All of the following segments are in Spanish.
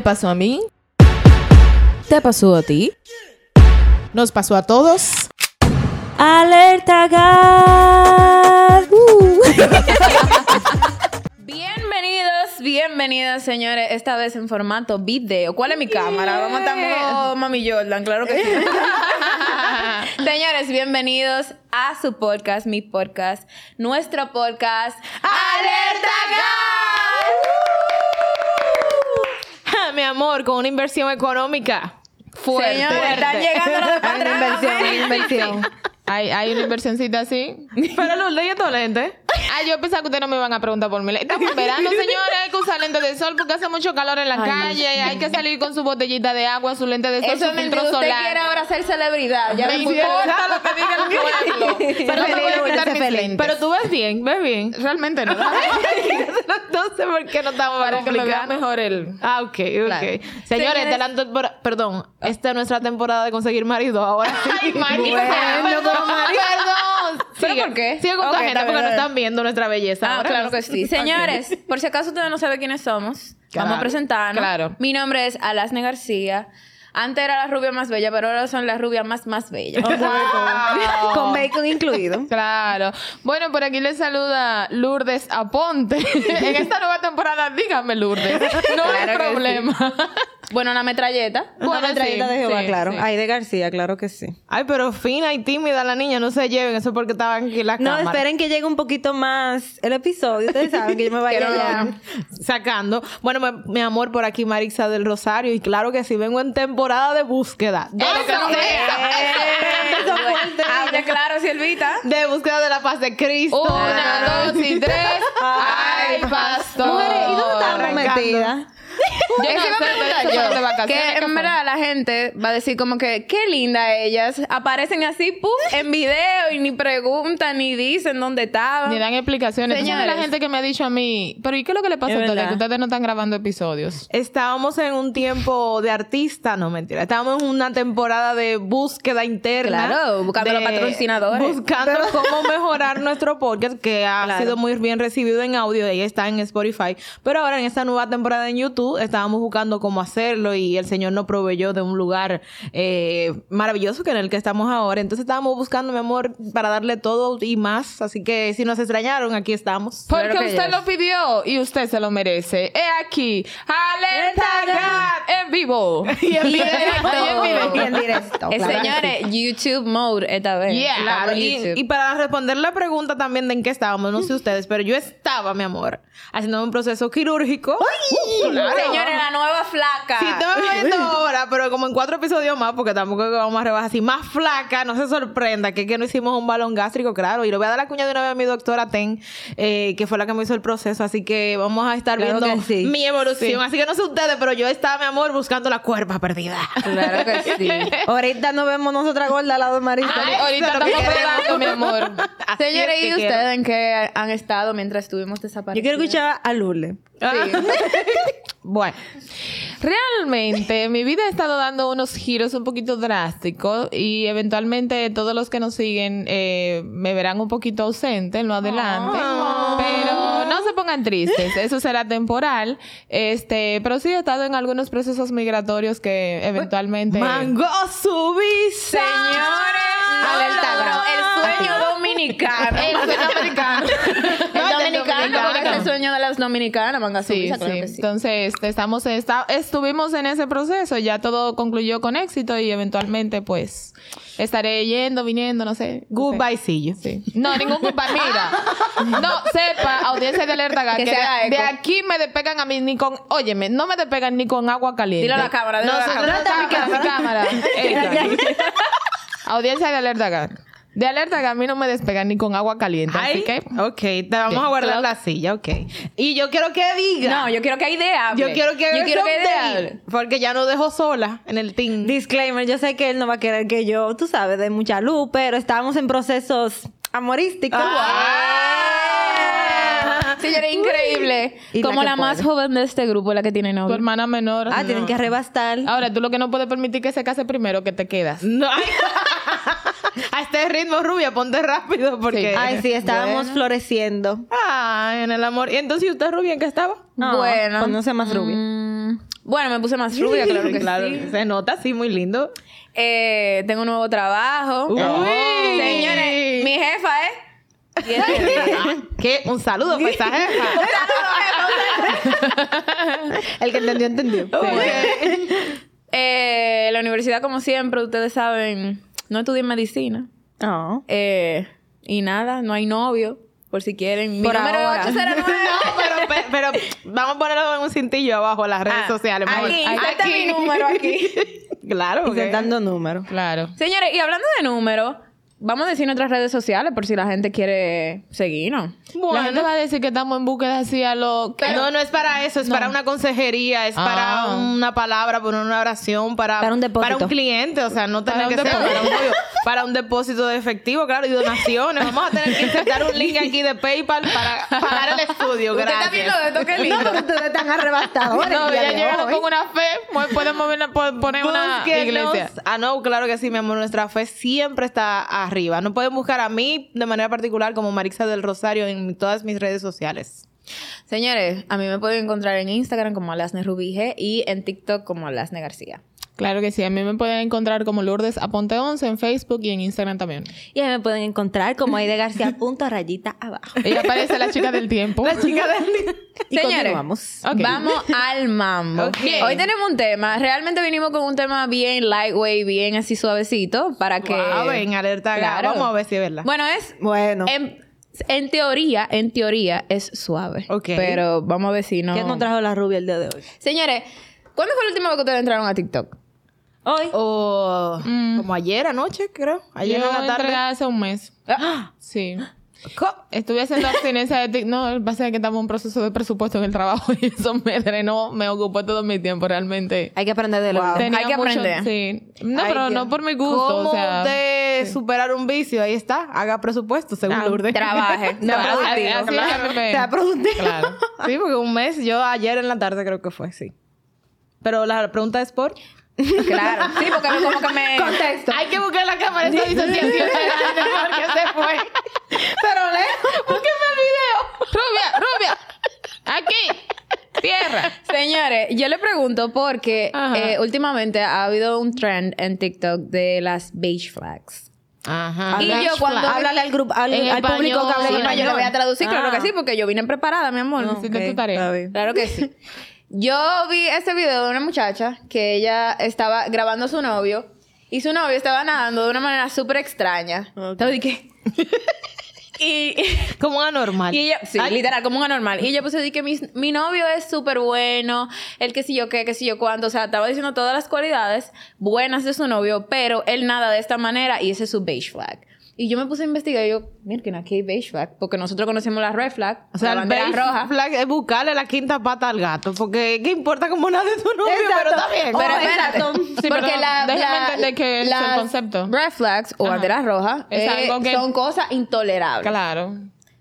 Me pasó a mí. ¿Te pasó a ti? Nos pasó a todos. Alerta gas. Uh. Bienvenidos, bienvenidas, señores. Esta vez en formato video. ¿Cuál es mi cámara? Vamos a estar Mami Jordan, claro que sí. señores, bienvenidos a su podcast, mi podcast, nuestro podcast, Alerta Mi amor, con una inversión económica fuerte. Señores, están llegando los patrones. inversión. Hay, hay una inversioncita así. Pero Lourdes, ¿y estos lentes? Ay, yo pensaba que ustedes no me iban a preguntar por mi lente. Estamos en verano, señores. Hay que usar lentes de sol porque hace mucho calor en la calle. Hay que salir con su botellita de agua, su lente de sol, Eso su filtro. Usted solar. quiere ahora ser celebridad. Ya Me importa lo que diga el pueblo. Pero no voy a quitar mis lentes. Pero tú ves bien, ves bien. Realmente no. no sé por qué no estamos Para que me vea mejor el... Ah, ok, ok. Claro. Señores, Señores- es la perdón, esta es nuestra temporada de conseguir marido ahora. Ay, marido. Bueno, perdón, como marido. perdón. ¿Pero Sigue- por qué? Sigue con tu agenda porque no están viendo nuestra belleza Ah, ahora. claro que sí. Señores, por si acaso ustedes no saben quiénes somos, Claro. vamos a presentarnos. Claro. Mi nombre es Alasne García. Antes era la rubia más bella, pero ahora son la rubia más, más bella. Wow. Con bacon incluido. Claro. Bueno, por aquí les saluda Lourdes Aponte. en esta nueva temporada, dígame Lourdes. No hay Claro que problema. Bueno, una metralleta. Una metralleta sí, de Jehová, sí, claro. sí. Ay, de García, claro que sí. Ay, pero fina y tímida la niña, no se lleven. Eso es porque estaban aquí en la No, cámara. esperen que llegue un poquito más el episodio. Ustedes saben que yo me vaya ya. sacando. Bueno, mi, mi amor, por aquí Marixa del Rosario. Y claro que sí, vengo en temporada de búsqueda. De lo que Eso. Eso. Hable claro, Silvita. De búsqueda de la paz de Cristo. Una, dos y tres. Ay, pastor. Mujeres, ¿y dónde estamos metidas? Yo no eso de yo. vacaciones, Que ¿qué en verdad la gente va a decir como que qué linda ellas. Aparecen así, pum, en video y ni preguntan ni dicen dónde estaban. Ni dan explicaciones. Señores. la gente que me ha dicho a mí, pero ¿y qué es lo que le pasa a ustedes? Que ustedes no están grabando episodios. Estábamos en un tiempo de artista, no mentira. Estábamos en una temporada de búsqueda interna. Claro, buscando de- los patrocinadores. Buscando cómo mejorar nuestro podcast, que ha Claro. sido muy bien recibido en audio y está en Spotify. Pero ahora en esta nueva temporada en YouTube estábamos buscando cómo hacerlo y el Señor nos proveyó de un lugar eh, maravilloso que en el que estamos ahora. Entonces estábamos buscando, mi amor, para darle todo y más. Así que si nos extrañaron, aquí estamos. Porque que usted lo pidió y usted se lo merece. He aquí, Alerta God en vivo. y en directo. y en Y vivo. en directo. Claro. señores, YouTube mode esta vez. Yeah, claro. Y, YouTube. y para responder la pregunta también de en qué estábamos, no sé ustedes, pero yo estaba, mi amor, haciendo un proceso quirúrgico. Uh, claro. Señores, la nueva flaca. Si te me viendo ahora, pero como en cuatro episodios más, porque tampoco vamos a rebajar así, más flaca, no se sorprenda que, es que no hicimos un balón gástrico, claro. Y le voy a dar la cuña de una vez a mi doctora Ten, eh, que fue la que me hizo el proceso. Así que vamos a estar Claro viendo sí. mi evolución. Así que no sé ustedes, pero yo estaba, mi amor, buscando la cuerpa perdida. Claro que sí. Ahorita nos vemos nosotras gordas al lado de Marisa. Ay, Ahorita lo estamos mi amor. Señores, ¿y ustedes en qué han estado mientras estuvimos Yo desaparecidos? quiero escuchar a Lourdes. Bueno, realmente mi vida ha estado dando unos giros un poquito drásticos y eventualmente todos los que nos siguen eh, me verán un poquito ausente en lo adelante. Pero no se pongan tristes, eso será temporal. Este, pero sí he estado en algunos procesos migratorios que eventualmente. Señores, Alerta no, no, grande. el sueño dominicano. El sueño americano. El No, dominicano, sueño de las dominicanas, manga Sí, suiza, claro sí. que sí. Entonces, estamos esta- estuvimos en ese proceso, ya todo concluyó con éxito y eventualmente, pues, estaré yendo, viniendo, no sé. Goodbye, sí. sí. No, ningún goodbye, mira. No, sepa, audiencia de alerta, Que que de, aquí me despegan a mí ni con, óyeme, no me despegan ni con agua caliente. Dilo a la cámara, dilo a la Nosotros- cámara. mi cámara, mi cámara. Esta. Audiencia de alerta. De alerta, Gat, a mí no me despegan ni con agua caliente, así Ay, que... ok, te vamos a guardar Claro. la silla, ok. Y yo quiero que diga. No, yo quiero que idea yo quiero que Yo quiero que. Porque ya no dejo sola en el team. Disclaimer, yo sé que él no va a querer que yo, tú sabes, de mucha luz, pero estábamos en procesos amorísticos. Ah. Señora, increíble. Y la Como la, más joven de este grupo, la que tiene Tu novio. hermana menor. Ah, tienen que arrebastar. Ahora, tú lo que no puedes permitir que se case primero, que te quedas. No. a este ritmo, rubia, ponte rápido porque. Sí. Ay, sí, estábamos Bueno. floreciendo. Ay, en el amor. ¿Y entonces ¿y usted, rubia, en qué estaba? No, bueno. pues no sea más rubia. Mm, Bueno, me puse más rubia, claro que claro, sí. se nota, sí, muy lindo. Eh, tengo un nuevo trabajo. Uy. Señores, mi jefa es... ¿Qué? Un saludo para esa jefa. El que entendió, entendió. Eh, la universidad, como siempre, ustedes saben, no estudié medicina. No. Eh, y nada, no hay novio, por si quieren. Mi Por número ahora. es 809. No, pero, pe- pero vamos a ponerlo en un cintillo abajo en las redes Ah, sociales. mejor. Aquí, inserta mi número aquí. Claro, Intentando números. Claro. Señores, y hablando de números, vamos a decir nuestras redes sociales por si la gente quiere seguirnos. La gente va a decir que estamos en búsqueda así a lo... no, no es para eso, es para una consejería, es Ah. para una palabra, para una oración, para, Para un depósito. para un cliente, o sea, no tiene que ser para un, novio, para un depósito de efectivo, claro, y donaciones. Vamos a tener que insertar un link aquí de PayPal para pagar el estudio, ¿Usted gracias. está viendo esto? Qué lindo. No, porque ustedes están arrebatadores. No, ya de llegaron con una fe, pues podemos poner una iglesia. Ah, no, claro que sí, mi amor. Nuestra fe siempre está arriba. No pueden buscar a mí de manera particular como Marixa del Rosario en todas mis redes sociales. Señores, a mí me pueden encontrar en Instagram como Alasne Rubí G y en TikTok como Alasne García. Claro que sí. A mí me pueden encontrar como Lourdes Aponte 11 en Facebook y en Instagram también. Y ahí me pueden encontrar como Aide García punto rayita abajo. Ella parece la chica del tiempo. La chica del... Y Señores, continuamos. Ok. Vamos al mambo. Hoy tenemos un tema. Realmente vinimos con un tema bien lightweight, bien así suavecito para que. Wow, en alerta. Claro. Vamos a ver si es verdad. Bueno, es. Bueno. En, en teoría, en teoría es suave. Ok. Pero vamos a ver si no. ¿Qué nos trajo la rubia el día de hoy? Señores, ¿cuándo fue la última vez que ustedes entraron a TikTok? Hoy. O como ayer anoche, creo. Ayer Yo en la tarde. hace un mes. Ah, Sí. Estuve haciendo abstinencia de TikTok. No, que pasa es que estamos en un proceso de presupuesto en el trabajo y eso me drenó, me ocupó todo mi tiempo realmente. Hay que aprender de lo Wow. Hay que mucho- aprender. Sí. No, Ay, pero Dios. no por mi gusto. ¿Cómo o sea, de superar un vicio? Ahí está. Haga presupuesto, según Ah, Lourdes. trabaje. No, Sea productivo. me- Sea productivo. Claro. Sí, porque un mes, yo ayer en la tarde creo que fue, sí. Pero la pregunta es por... Claro. Sí, porque como que me. Contexto. Hay que buscar la cámara esa disociación porque se fue. Pero lejos. Búsqueme el video. Rubia, rubia. Aquí. Tierra. Señores, yo le pregunto porque eh, últimamente ha habido un trend en TikTok de las beige flags. Ajá. Y yo cuando- Háblale al grupo, al, público que hable español. Sí, no, yo lo voy a español. traducir, claro Ah. que sí, porque yo vine preparada, mi amor. Sí, de tu tarea. Claro que sí. Yo vi este video de una muchacha que ella estaba grabando a su novio y su novio estaba nadando de una manera súper extraña. Ok. Entonces dije... y, Como anormal. y ella, sí, literal, como un anormal. Y ella pues di que mi, mi novio es súper bueno, el que sí yo qué, que sí yo cuánto. O sea, estaba diciendo todas las cualidades buenas de su novio, pero él nada de esta manera y ese es su beige flag. Y yo me puse a investigar y yo, miren, aquí hay beige flag, porque nosotros conocemos la red flag, O sea, la el bandera beige roja. flag es buscarle la quinta pata al gato. Porque ¿qué importa cómo nada de tu novio? Pero está bien. Pero Oh, espérate. Sí, porque la, déjame la- entender qué es el concepto. Red flags o Ajá. banderas rojas eh, que- son cosas intolerables. Claro.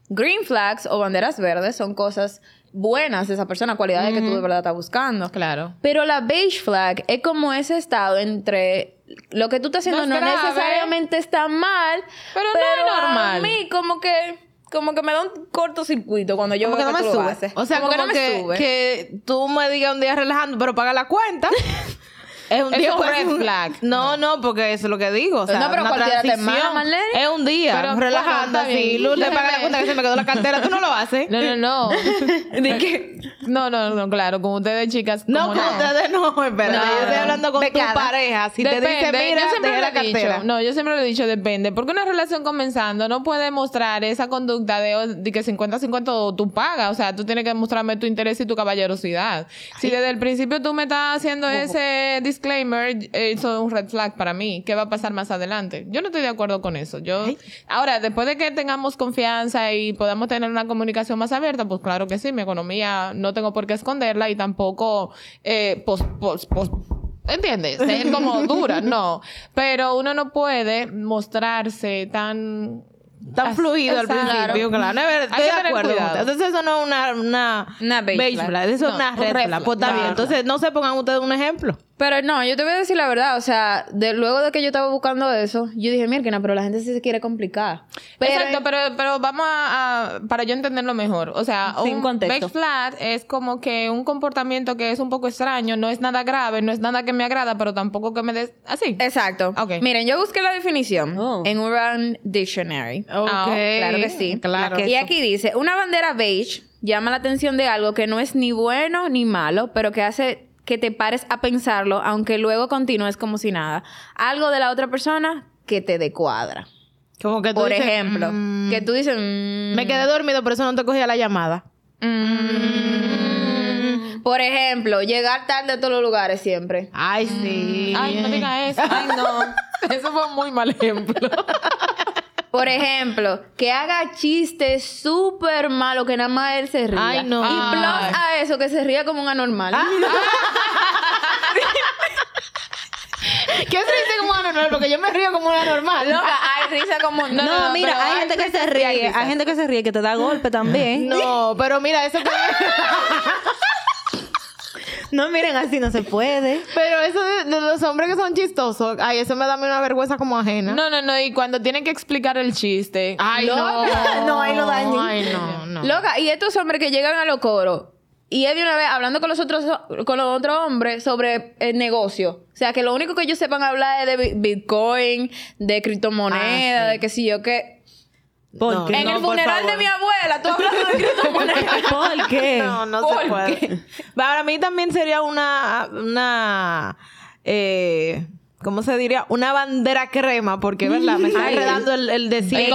Green flags o banderas verdes son cosas buenas de esa persona, cualidades que tú de verdad estás buscando. Claro. Pero la beige flag es como ese estado entre lo que tú estás haciendo No necesariamente está mal, Pero no es normal. A mí como que como que me da un cortocircuito cuando yo Como que no que me lo sube. haces. O sea, como, no me que, sube. que tú me digas un día relajando, pero paga la cuenta. es un día un red un- flag. No, no, porque eso es lo que digo. O sea, No, pero una cualquiera te transición. mala, Marlene. Es un día Pero, relajando así. bien. Lourdes paga la cuenta que se me quedó la cartera. Tú no lo haces. No, no, no. ¿De qué? No, no, no, claro. Con ustedes, chicas. No, con ustedes no, espérate. No, yo estoy no. hablando con Becada. tu pareja. Si te dice, Depende. mira, yo siempre lo la he dicho. cartera. No, yo siempre lo he dicho, depende. Porque una relación comenzando no puede mostrar esa conducta de, de que 50-50 o tú pagas. O sea, tú tienes que mostrarme tu interés y tu caballerosidad. Si desde el principio tú me estás haciendo ese disclaimer, eh, eso es un red flag para mí. ¿Qué va a pasar más adelante? Yo no estoy de acuerdo con eso. Yo, ahora, después de que tengamos confianza y podamos tener una comunicación más abierta, pues claro que sí, mi economía no tengo por qué esconderla y tampoco, eh, pos- pos- pos- ¿Entiendes? Es como dura, no. Pero uno no puede mostrarse tan... Tan as- fluido al principio, claro. Estoy que de tener acuerdo. Entonces, eso no es una, una, Una beige flag. Eso es una un red flag. Pues está bien. Entonces, no se pongan ustedes un ejemplo. Pero no, yo te voy a decir la verdad. O sea, de, luego de que yo estaba buscando eso, yo dije, mira, pero la gente sí se quiere complicar. Pero, Exacto, pero, pero vamos a, a- para yo entenderlo mejor. O sea, Sin un contexto. flat es como que un comportamiento que es un poco extraño, no es nada grave, no es nada que me agrada, pero tampoco que me des así. Exacto. Ok. Miren, yo busqué la definición Oh. en Urban Dictionary. Ok. Ah, Claro que sí. Claro. Y aquí dice, una bandera beige llama la atención de algo que no es ni bueno ni malo, pero que hace que te pares a pensarlo, aunque luego continúes como si nada. Algo de la otra persona que te decuadra. Como que tú Por dices, ejemplo, "Mm, que tú dices... mm, Me quedé dormido, por eso no te cogía la llamada. mm, Por ejemplo, llegar tarde a todos los lugares siempre. Ay, sí. Ay, no diga eso. Ay, no. Eso fue un muy mal ejemplo. Por ejemplo, que haga chistes súper malos que nada más él se ría. Ay, no. Y plus a eso, que se ría como un anormal. ¿Qué se dice como una normal? Porque yo me río como una normal. Loca, hay risa como... No, mira, pero hay gente que se ríe, hay gente que se ríe que te da golpe también. No, pero mira, eso que... No, miren, así no se puede. Pero eso de, de los hombres que son chistosos, ay, eso me da a mí una vergüenza como ajena. No, no, no. Y cuando tienen que explicar el chiste. Ay, no. No, ahí lo dañan. Ay, no, no. Loca, y estos hombres que llegan a los coros y es de una vez hablando con los otros con los otros hombres sobre el negocio. O sea, que lo único que ellos sepan hablar es de bi- Bitcoin, de criptomonedas, Ah, sí. de qué sé yo qué. ¿Por No, qué? en no, el funeral de mi abuela, tú hablando de criptomonedas. ¿Por qué? No, no ¿Por se puede. Para mí también sería una, una, eh, ¿cómo se diría? Una bandera crema, porque, ¿verdad? Me está enredando el, el decir El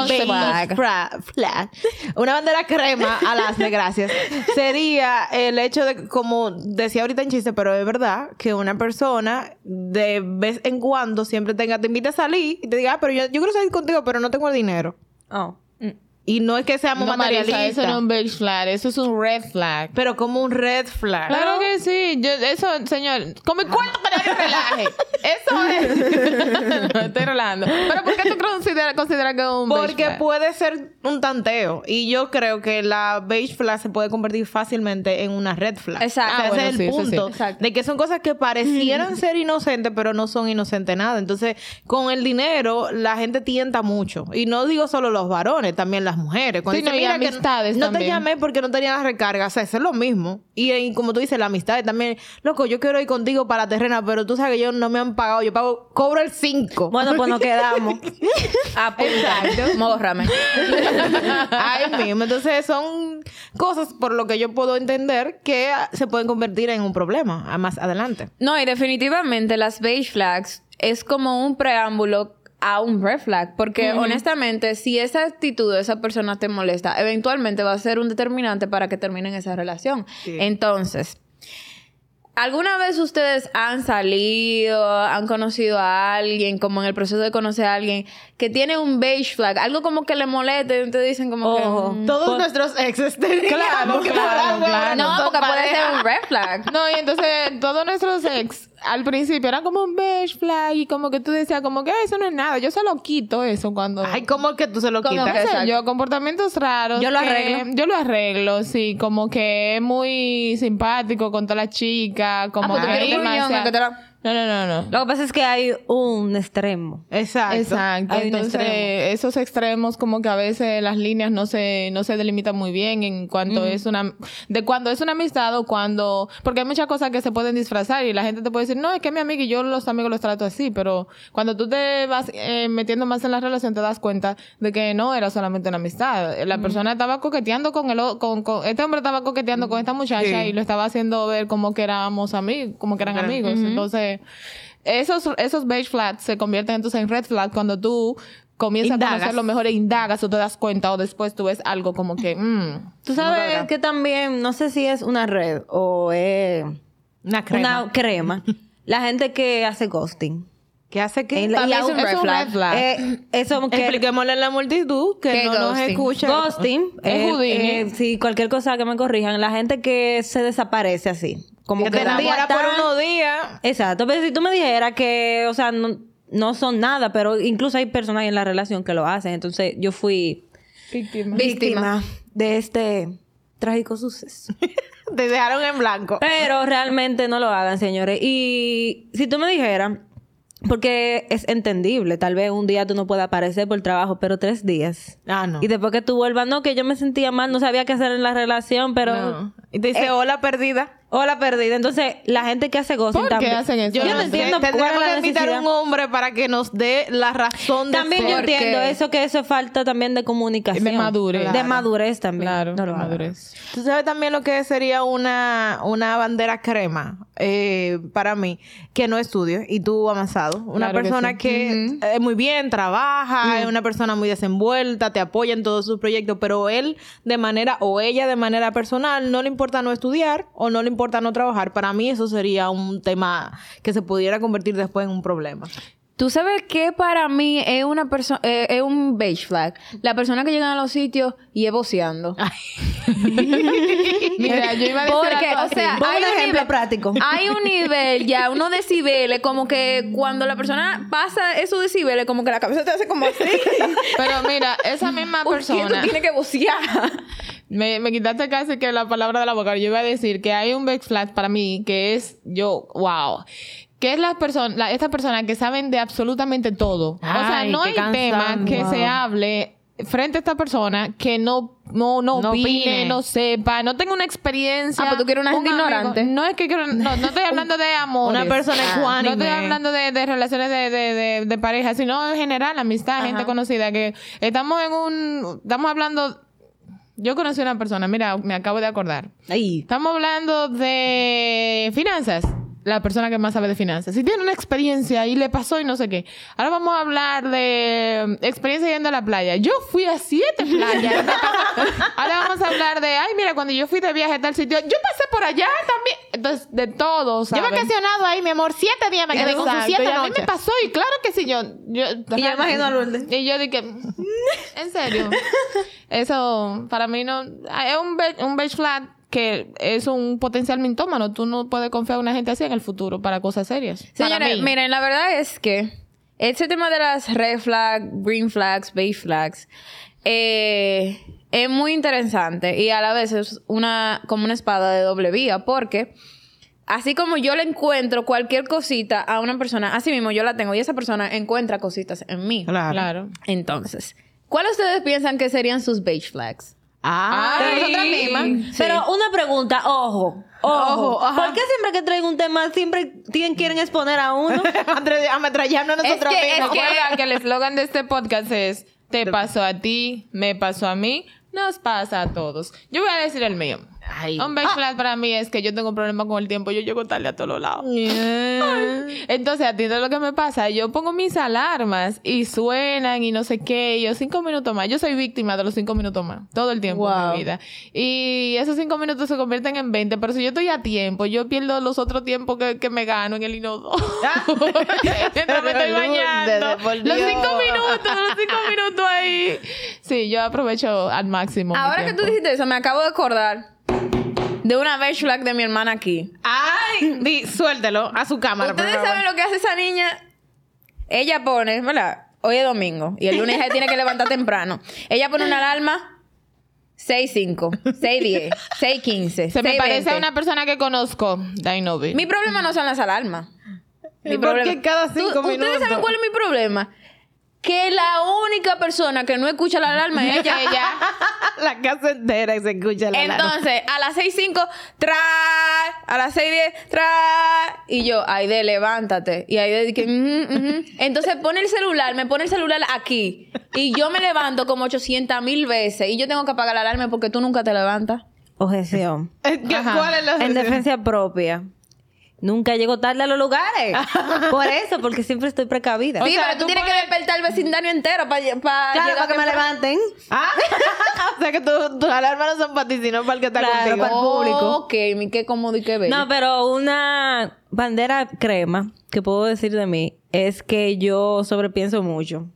flat. Una bandera crema, a las de gracias, sería el hecho de, como decía ahorita en chiste, pero es verdad, que una persona de vez en cuando siempre tenga, te invite a salir y te diga, ah, pero yo, yo quiero salir contigo, pero no tengo el dinero. Oh. 嗯。Y no es que seamos No, Marisa, materialistas. eso no es un beige flag, eso es un red flag. Pero como un red flag. Claro que sí. Yo, eso, señor, con mi cuento que nadie relaje. Eso es. no, estoy relajando. Pero ¿por qué tú consideras considera que es un beige Porque flag? puede ser un tanteo. Y yo creo que la beige flag se puede convertir fácilmente en una red flag. Exacto. Ese Ah, bueno, es el sí, eso sí. punto. Exacto. De que son cosas que parecieran ser inocentes, pero no son inocentes nada. Entonces, con el dinero, la gente tienta mucho. Y no digo solo los varones, también las mujeres. Cuando Sí, no, dicen, y "Mira que amistades no te también". llamé porque no tenía la recarga. O sea, eso es lo mismo. Y, y como tú dices, la amistad también. Loco, yo quiero ir contigo para la terrena, pero tú sabes que ellos no me han pagado. Yo pago, cobro el 5. Bueno, pues nos quedamos. Exacto. Mórrame. Ahí mismo. Entonces son cosas por lo que yo puedo entender que se pueden convertir en un problema más adelante. No, y definitivamente las beige flags es como un preámbulo a un red flag. Porque honestamente, si esa actitud de esa persona te molesta, eventualmente va a ser un determinante para que terminen esa relación. Sí. Entonces, ¿alguna vez ustedes han salido, han conocido a alguien, como en el proceso de conocer a alguien, que tiene un beige flag? Algo como que le moleste, y te dicen como Ojo. que... mm, Todos nuestros exes tenían Claro, claro, claro. No, porque puede ser un red flag. No, y entonces todos nuestros ex al principio eran como un beige flag y como que tú decías como que "Ay, eso no es nada. Yo se lo quito eso cuando... Ay, ¿cómo que tú se lo ¿Cómo quitas? que? Yo, comportamientos raros. Yo lo que- arreglo. Yo lo arreglo, sí. Como que es muy simpático con toda la chica. Como Ah, pues que que No, no, no, no. Lo que pasa es que hay un extremo. Exacto. Exacto. Hay un Entonces, extremo. esos extremos como que a veces las líneas no se, no se delimitan muy bien en cuanto es una, de cuando es una amistad o cuando, porque hay muchas cosas que se pueden disfrazar y la gente te puede decir, no, es que es mi amiga y yo los amigos los trato así, pero cuando tú te vas eh, metiendo más en la relación te das cuenta de que no era solamente una amistad. La persona estaba coqueteando con el, o- con, con- este hombre estaba coqueteando con esta muchacha Sí. y lo estaba haciendo ver como que éramos amigos, como que eran Eran- amigos. Entonces, esos, esos beige flags se convierten entonces en red flags cuando tú comienzas a Indagas. conocerlo mejor e indagas o te das cuenta o después tú ves algo como que, mm, Tú sabes que también, no sé si es una red o es Una crema. una crema. La gente que hace ghosting. ¿Qué hace que? En la- También y es un red flag. red flag. Eh, eso que Expliquémosle a la multitud que ¿Qué no nos escucha. ghosting Es eh, eh, sí, cualquier cosa que me corrijan, la gente que se desaparece así, como que que, te la enamora por unos días. Exacto, pero si tú me dijeras que, o sea, no, no son nada, pero incluso hay personas en la relación que lo hacen, entonces yo fui víctima. Víctima. víctima de este trágico suceso. Te dejaron en blanco. Pero realmente no lo hagan, señores. Y si tú me dijeras, porque es entendible, tal vez un día tú no puedas aparecer por el trabajo, pero tres días. Ah, no. Y después que tú vuelvas, no, que yo me sentía mal, no sabía qué hacer en la relación, pero... No. Y te dice, hola perdida. Hola, perdida. Entonces, la gente que hace ghosting ¿Por qué también... hacen eso? Yo, no entiendo cuál Tendríamos es la que invitar a un hombre para que nos dé la razón de También yo entiendo eso, que eso es falta también de comunicación. De madurez. De madurez también. Claro, No lo madurez. Tú sabes también lo que sería una, una bandera crema eh, para mí, que no estudio y tú avanzado. Una Claro que persona sí. que, es muy bien, trabaja, es una persona muy desenvuelta, te apoya en todos sus proyectos, pero él de manera, o ella de manera personal, no le importa no estudiar o no le importa no trabajar. Para mí eso sería un tema que se pudiera convertir después en un problema. Tú sabes que para mí es una persona eh, es un beige flag. La persona que llega a los sitios y es voceando. Mira, yo iba a decir Porque, algo o así. sea, Pon hay un ejemplo nivel- práctico. Hay un nivel ya, unos decibeles, como que cuando la persona pasa esos decibeles, como que la cabeza te hace como así. Pero mira, esa misma tú persona... tienes que vocear. Me, me quitaste casi que la palabra de la boca. Yo iba a decir que hay un back flat para mí que es yo, wow. Que es las personas, la, estas personas que saben de absolutamente todo. o sea, Ay, no hay tema que Wow. se hable frente a esta persona que no no no, No opine, opine. no sepa, no tenga una experiencia. Ah, pues tú quieres una un gente amigo. ignorante. No es que quiero, no, no estoy hablando de amor. Una persona No ecuánime. estoy hablando de, de relaciones de, de, de, de pareja, sino en general, amistad, gente conocida, que estamos en un, estamos hablando, yo conocí a una persona, mira, me acabo de acordar. Ahí. Estamos hablando de finanzas. La persona que más sabe de finanzas. Si tiene una experiencia y le pasó y no sé qué. Ahora vamos a hablar de mm, experiencia yendo a la playa. Yo fui a siete playas. Ahora vamos a hablar de, ay, mira, cuando yo fui de viaje a tal sitio, yo pasé por allá también. Entonces, de todo, Yo ¿sabes? vacacionado ahí, mi amor, siete días me quedé con sus Exacto, siete y a mí noches. me pasó y claro que sí, yo... yo Y yo imagino a Lourdes. Y yo dije, en serio, eso para mí no... Es un, be- un beige flag que es un potencial mintómano. Tú no puedes confiar en una gente así en el futuro para cosas serias. Para Señores, mí. miren, la verdad es que ese tema de las red flags, green flags, beige flags, eh, es muy interesante y a la vez es una, como una espada de doble vía, porque así como yo le encuentro cualquier cosita a una persona, así mismo yo la tengo y esa persona encuentra cositas en mí. Claro. Claro. Entonces, ¿cuáles ustedes piensan que serían sus beige flags? Ah, De nosotras mismas. sí. Pero una pregunta, ojo. Ojo. Ojo. ¿Por qué siempre que traigo un tema siempre tienen, quieren exponer a uno? Atre- ametrallarnos a nosotros Es que- mismos. es que- que el eslogan de este podcast es te pasó a ti, me pasó a mí, nos pasa a todos. Yo voy a decir el mío. Ay. Un beige flag para mí es que yo tengo un problema con el tiempo, yo llego tarde a todos lados. Entonces, a ti lo que me pasa, yo pongo mis alarmas y suenan y no sé qué, y yo cinco minutos más. Yo soy víctima de los cinco minutos más, todo el tiempo en Wow. mi vida. Y esos cinco minutos se convierten en 20, pero si yo estoy a tiempo, yo pierdo los otros tiempos que, que me gano en el inodoro. Mientras me estoy bañando. Los cinco minutos, los cinco minutos ahí. Sí, yo aprovecho al máximo. Ahora que tú dijiste eso, me acabo de acordar de una beige flag de mi hermana aquí. Ay, di, suéltelo a su cámara. Ustedes saben lo que hace esa niña. Ella pone, ¿verdad? Hoy es domingo y el lunes ella tiene que levantar temprano. Ella pone una alarma 6.5, 6.10, 6.15. Se me parece a 6:20. una persona que conozco, Dainovi. Mi problema no son las alarmas. Mi ¿Por problema- qué cada ¿Tú- cinco ¿Ustedes minutos? saben cuál es mi problema? Que la única persona que no escucha la alarma es ella. ella. la casa entera y se escucha la alarma. Entonces, a las 6.05, tra, a las 6.10, tra, y yo, Aide, levántate. Y Aide dice, "Ujú, ujú". entonces pone el celular, me pone el celular aquí, y yo me levanto como 800 mil veces, y yo tengo que apagar la alarma porque tú nunca te levantas. Objeción. ¿Qué- ¿Cuál es la En defensa propia. Nunca llego tarde a los lugares. Por eso, porque siempre estoy precavida. sí, sea, pero tú tú tienes que despertar el vecindario entero para Claro, para que me levanten. Ah, o sea que tu- tus alarmas no son para ti, sino para el que está Claro, contigo. para el público. Ok, mi qué cómodo y qué bello. No, pero una bandera crema que puedo decir de mí es que yo sobrepienso mucho.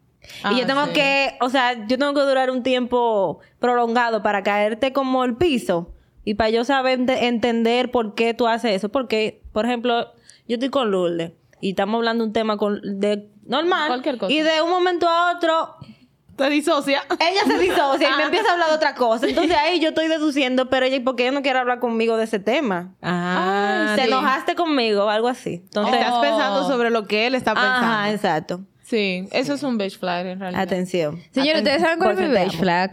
Ah, y yo tengo sí. que, o sea, yo tengo que durar un tiempo prolongado para caerte como el piso y para yo saber ente- entender por qué tú haces eso. Porque, por ejemplo, yo estoy con Lourdes y estamos hablando un tema con, de normal. Cualquier cosa. Y de un momento a otro, Te disocia. Ella se disocia y me empieza a hablar de otra cosa. Entonces ahí yo estoy deduciendo, pero ella, ¿por qué ella no quiere hablar conmigo de ese tema? Ah, ¿Te sí. enojaste conmigo? Algo así. Entonces, Estás Oh. pensando sobre lo que él está pensando. ajá, exacto. Sí, eso es un beige flag en realidad. Atención. Señores, ¿ustedes saben cuál es mi Porque beige flag?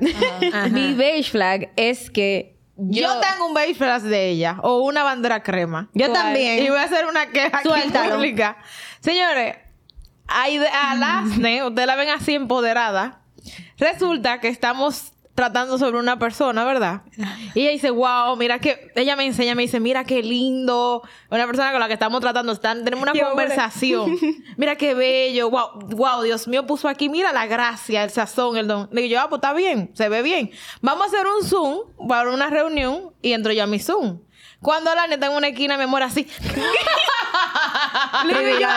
Mi beige flag es que Yo, tengo un beige flag de ella o una bandera crema. Yo ¿Cuál? también. Y voy a hacer una queja aquí Suéltalo. pública. Señores, hay de- a Lasne, ustedes la ven así empoderada. Resulta que estamos tratando sobre una persona, ¿verdad? Y ella dice, wow, mira que... Ella me enseña, me dice, mira qué lindo. Una persona con la que estamos tratando, están, tenemos una Qué hombre. conversación. Mira qué bello. Wow, wow, Dios mío, puso aquí, mira la gracia, el sazón, el don. Le digo yo, ah, pues está bien, se ve bien. Vamos a hacer un Zoom para una reunión y entro yo a mi Zoom. Cuando la neta en una esquina, mi amor, así. Le digo yo,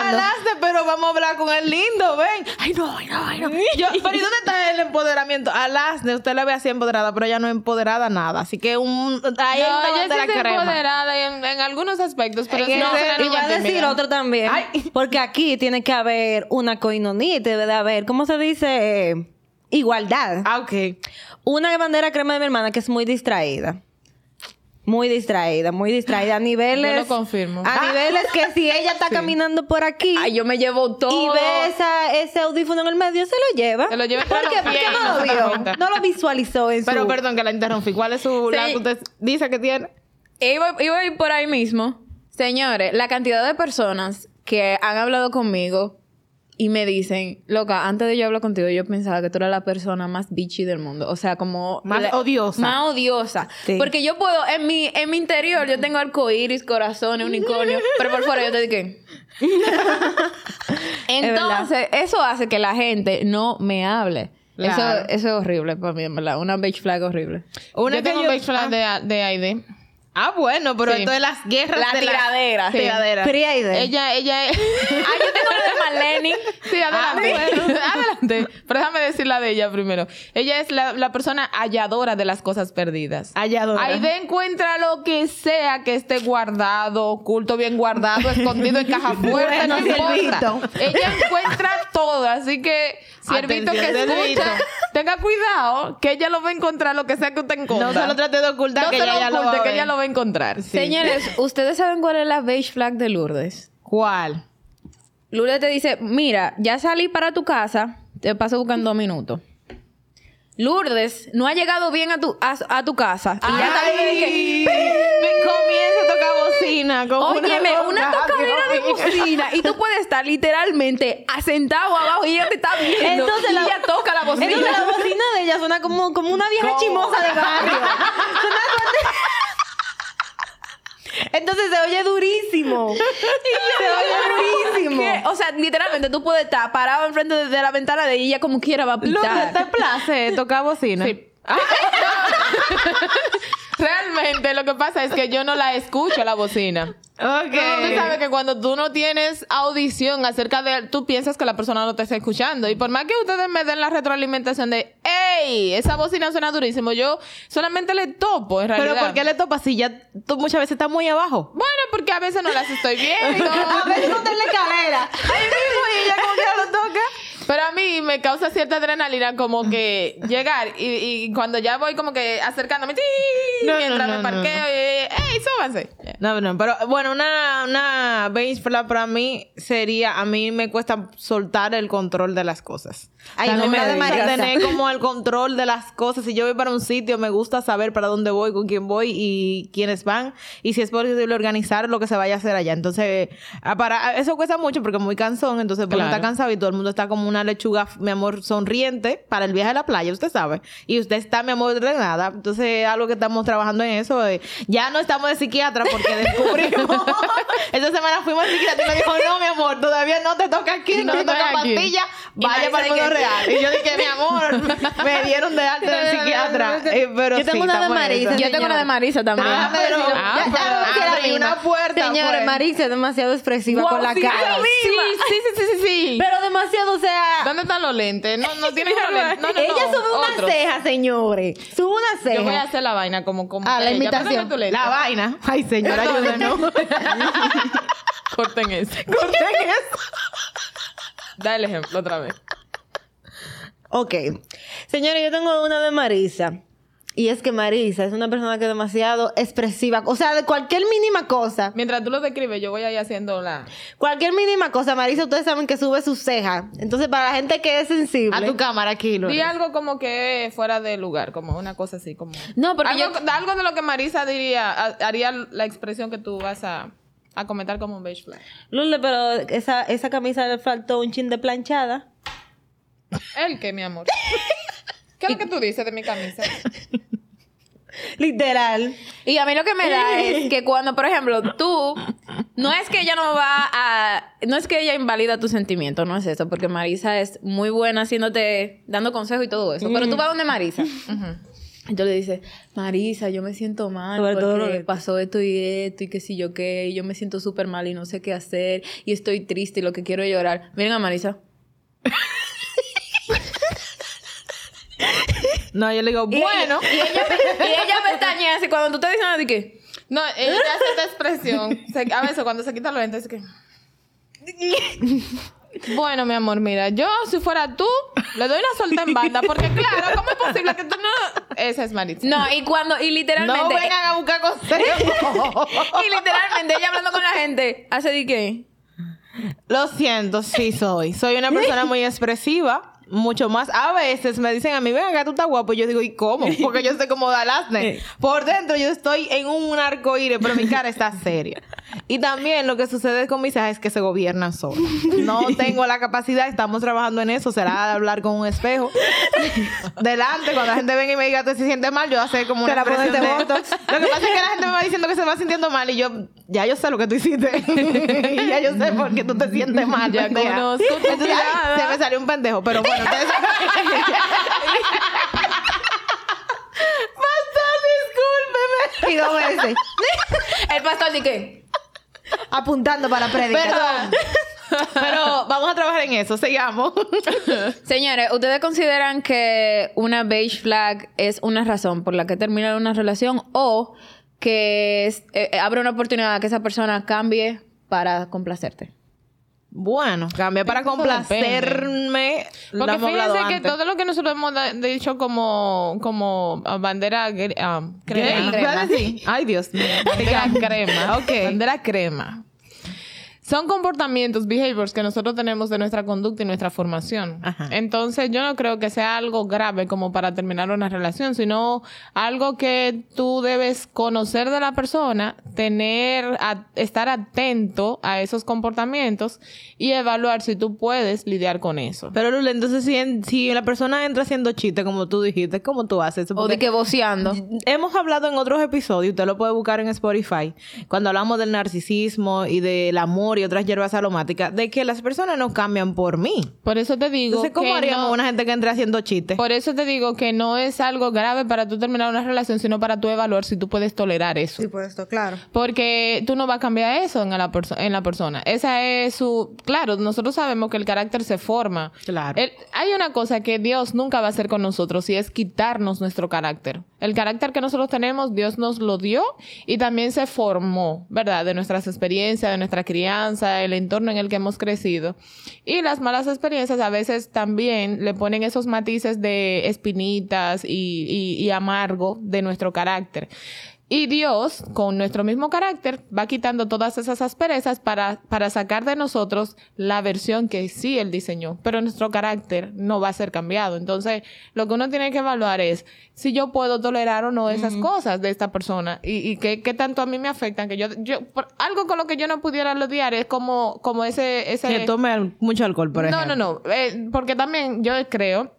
pero vamos a hablar con el lindo, ven. Ay, no, ay, no, ay, no. Yo, pero ¿y dónde está el empoderamiento? Alaste, usted la ve así empoderada, pero ella no es empoderada nada. Así que un... Ahí No, ella sí es empoderada en, en algunos aspectos, pero En ese- una Y voy niña a decir otro también. Ay. Porque aquí tiene que haber una coinonía debe de haber, ¿cómo se dice? Eh, igualdad. Ah, ok. Una bandera crema de mi hermana que es muy distraída. Muy distraída, muy distraída. A niveles. Yo lo confirmo. A niveles que si ella está caminando por aquí Ay, yo me llevo todo. y ve esa- ese audífono en el medio, se lo lleva. Se lo lleva ¿Por qué? Porque no lo vio. No lo visualizó en Pero su. perdón que la interrumpí. ¿Cuál es su... la Sí. que usted dice que tiene? Iba, iba a ir por ahí mismo. Señores, la cantidad de personas que han hablado conmigo y me dicen, loca, antes de yo hablar contigo, yo pensaba que tú eras la persona más bitchy del mundo. O sea, como... Más la- odiosa. Más odiosa. Sí. Porque yo puedo, en mi, en mi interior, yo tengo arcoíris, corazones, unicornio, pero por fuera yo te dije... Entonces, eso hace que la gente no me hable. Claro. Eso, eso es horrible para mí, en verdad. Una beige flag horrible. Una yo que tengo yo- un beige flag de, de Aide. Ah, bueno, pero Sí. esto es las guerras La de tiradera. Sí. tiraderas. Free idea. Ella, ella es... Ah, yo tengo lo de Marlene. Sí, adelante. Ah, bueno. adelante. Pero déjame decir la de ella primero. Ella es la, la persona halladora de las cosas perdidas. Halladora. Aide encuentra lo que sea que esté guardado, oculto, bien guardado, escondido en caja fuerte, Bueno, no importa. Ella encuentra todo, así que Siervito que escucha, tenga cuidado que ella lo va a encontrar lo que sea que usted encuentre. No se lo trate de ocultar, No que se ella lo ya lo va oculte, a que ver. ella lo va a encontrar. Señores, ¿ustedes saben cuál es la beige flag de Lourdes? ¿Cuál? Lourdes te dice, mira, ya salí para tu casa, te paso buscando dos minutos. Lourdes no ha llegado bien a tu, a, a tu casa. Y ya está que, me comienza a tocar bocina. Como Óyeme, una loca, tocadera de bocina y tú puedes estar literalmente asentado abajo y ella te está viendo Entonces y la- ella toca la bocina. Entonces la bocina de ella suena como, como una vieja ¿Cómo? chimosa de barrio. Suena Entonces se oye durísimo. se oye durísimo. ¿Qué? O sea, literalmente tú puedes estar parado enfrente de, la ventana de ella como quiera va a pitar. ¿te place tocar bocina? Sí. Realmente lo que pasa es que yo no la escucho la bocina. Ok. Tú sabes que cuando tú no tienes audición acerca de... Tú piensas que la persona no te está escuchando. Y por más que ustedes me den la retroalimentación de... ¡Ey! Esa bocina suena durísimo. Yo solamente le topo, en realidad. Pero ¿por qué le topas si ya tú muchas veces estás muy abajo? Bueno, porque a veces no las estoy viendo. A veces no está en la escalera. Ahí mismo y ella como que ya lo toca. Pero a mí me causa cierta adrenalina como que llegar y, y cuando ya voy como que acercándome ¡tí! No, mientras no, me no, parqueo no. y ¡ey, súbanse! No, no, pero bueno, una, una flag para mí sería, a mí me cuesta soltar el control de las cosas. Ay, no me me digas. tener como el control de las cosas. Si yo voy para un sitio, me gusta saber para dónde voy, con quién voy y quiénes van. Y si es posible organizar lo que se vaya a hacer allá. Entonces, ah, para, eso cuesta mucho porque es muy cansón. Entonces, uno Claro. está cansado y todo el mundo está como una lechuga, mi amor, sonriente para el viaje a la playa, usted sabe. Y usted está, mi amor, drenada. Entonces, algo que estamos trabajando en eso. eh, Ya no estamos de psiquiatra porque descubrimos. Esta semana fuimos al psiquiatra y me dijo, no, mi amor, todavía no te toca aquí, no, No te toca aquí. pastilla, vaya para el mundo qué- real. Y yo dije, mi amor, me dieron de alta del psiquiatra. Eh, pero Yo tengo sí, una de Marisa. Yo tengo una de Marisa también. Ah, pero, Ah, ya pero- una puerta. Señores, pues. Marisa es demasiado expresiva Wow, con la sí, cara. sí, sí, sí, sí, sí. Pero demasiado, o sea. ¿Dónde están los lentes? No, no tienes los lentes. No, no, ella no, sube una otros. ceja, señores. Sube una ceja. Yo voy a hacer la vaina como... como Ah, la imitación. Préstame tu lente. La vaina. Ay, señora, ayúdenos. Corten eso. Corten eso. Da el ejemplo otra vez. Ok. Señores, yo tengo una de Marisa. Y es que Marisa es una persona que es demasiado expresiva. O sea, de cualquier mínima cosa. Mientras tú lo describes, yo voy ahí haciendo la... Cualquier mínima cosa, Marisa, ustedes saben que sube sus cejas. Entonces, para la gente que es sensible. A tu cámara aquí, Lourdes. Di algo como que fuera de lugar, como una cosa así, como... No, porque algo, yo- algo de lo que Marisa diría, ha- haría la expresión que tú vas a, a comentar como un beige flag. Lourdes, pero esa, esa camisa le faltó un chin de planchada. ¿El qué, mi amor? ¿Qué es lo que tú dices de mi camisa? Literal. Y a mí lo que me da es que cuando, por ejemplo, tú, no es que ella no va a, no es que ella invalida tus sentimientos, no es eso, porque Marisa es muy buena haciéndote, dando consejos y todo eso, pero tú vas donde Marisa. Y tú le dices, Marisa, yo me siento mal Sobre porque pasó esto y esto y qué sé yo qué, y yo me siento súper mal y no sé qué hacer, y estoy triste y lo que quiero es llorar. Miren a Marisa. No, yo le digo, bueno. Y, y ella, y ella pestañea así cuando tú estás diciendo de qué. No, ella hace esta expresión. Se- a veces cuando se quita los lentes, es que... Bueno, mi amor, mira, yo si fuera tú, le doy una solta en banda, porque claro, ¿cómo es posible que tú no...? Esa es Maritza. No, y cuando, y literalmente. no vengan a buscar consejos. Y literalmente ella hablando con la gente, hace de qué? Lo siento, sí soy. Soy una persona muy expresiva. Mucho más. A veces me dicen a mí, ven acá, tú estás guapo. Y yo digo, ¿y cómo? Porque yo sé cómo Dalasne. Por dentro yo estoy en un arco iris, pero mi cara está seria. Y también lo que sucede con mis hijas es que se gobiernan solas. No tengo la capacidad, estamos trabajando en eso. Será hablar con un espejo. Delante, cuando la gente venga y me diga, ¿te se siente mal? Yo hacer como una expresión de Botox. Lo que pasa es que la gente me va diciendo que se va sintiendo mal y yo, ya yo sé lo que tú hiciste. y ya yo sé por qué tú te sientes mal. Ya conozco Entonces, ay, se me salió un pendejo, pero bueno, entonces... Pastor, discúlpeme. Y dos veces. El pastor de qué? Apuntando para. Perdón. Pero vamos a trabajar en eso, sigamos. Señores, ¿ustedes consideran que una beige flag es una razón por la que terminar una relación o que es- eh, eh, abre una oportunidad a que esa persona cambie para complacerte? Bueno, cambia para complacerme. Lo Porque fíjense que antes. todo lo que nosotros hemos dicho como, como bandera ah, crema. ¿Qué? ¿Qué vas a decir? Ay, Dios mío. Bandera crema. Ok. Bandera crema. Son comportamientos, behaviors que nosotros tenemos de nuestra conducta y nuestra formación. Ajá. Entonces, yo no creo que sea algo grave como para terminar una relación, sino algo que tú debes conocer de la persona, tener, a- estar atento a esos comportamientos y evaluar si tú puedes lidiar con eso. Pero Lula, entonces si, en- si la persona entra haciendo chiste, como tú dijiste, ¿cómo tú haces eso? O Porque de que voceando. Hemos hablado en otros episodios, usted lo puede buscar en Spotify, cuando hablamos del narcisismo y del amor y otras hierbas aromáticas, de que las personas no cambian por mí. Por eso te digo Entonces, ¿cómo que haríamos no- una gente que entre haciendo chistes? Por eso te digo que no es algo grave para tú terminar una relación, sino para tú evaluar si tú puedes tolerar eso. Sí, esto, claro. Porque tú no vas a cambiar eso en la, perso- en la persona. Esa es su... Claro, nosotros sabemos que el carácter se forma. Claro. El- hay una cosa que Dios nunca va a hacer con nosotros y es quitarnos nuestro carácter. El carácter que nosotros tenemos, Dios nos lo dio y también se formó, ¿verdad? De nuestras experiencias, de nuestra crianza, el entorno en el que hemos crecido. Y las malas experiencias a veces también le ponen esos matices de espinitas y, y- amargo de nuestro carácter. Y Dios, con nuestro mismo carácter, va quitando todas esas asperezas para, para sacar de nosotros la versión que sí Él diseñó. Pero nuestro carácter no va a ser cambiado. Entonces, lo que uno tiene que evaluar es si yo puedo tolerar o no esas cosas de esta persona y, y qué, qué tanto a mí me afectan. Que yo, yo, por- algo con lo que yo no pudiera lidiar es como, como ese, ese Que tome mucho alcohol, por no, ejemplo. no, no. Eh, porque también yo creo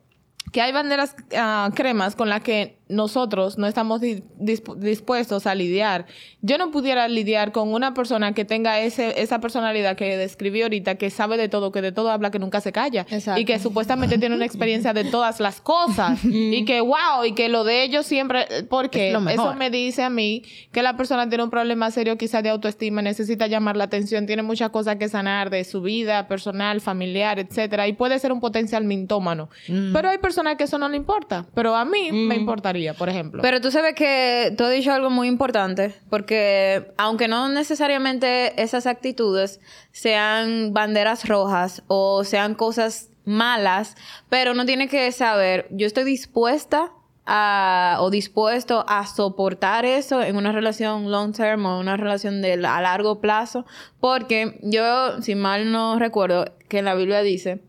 que hay banderas ah, cremas con las que nosotros no estamos di- dispu- dispuestos a lidiar. Yo no pudiera lidiar con una persona que tenga ese, esa personalidad que describí ahorita, que sabe de todo, que de todo habla, que nunca se calla. Exacto. Y que supuestamente tiene una experiencia de todas las cosas. y que, wow, y que lo de ellos siempre... Porque Es lo mejor. eso me dice a mí que la persona tiene un problema serio quizás de autoestima, necesita llamar la atención, tiene muchas cosas que sanar de su vida personal, familiar, etcétera, y puede ser un potencial mintómano. Pero hay personas que eso no le importa, pero a mí me importaría, por ejemplo. Pero tú sabes que tú has dicho algo muy importante, porque aunque no necesariamente esas actitudes sean banderas rojas o sean cosas malas, pero uno tiene que saber, yo estoy dispuesta a, o dispuesto a soportar eso en una relación long term o una relación de, a largo plazo, porque yo, si mal no recuerdo, que en la Biblia dice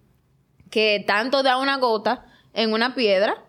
que tanto da una gota en una piedra,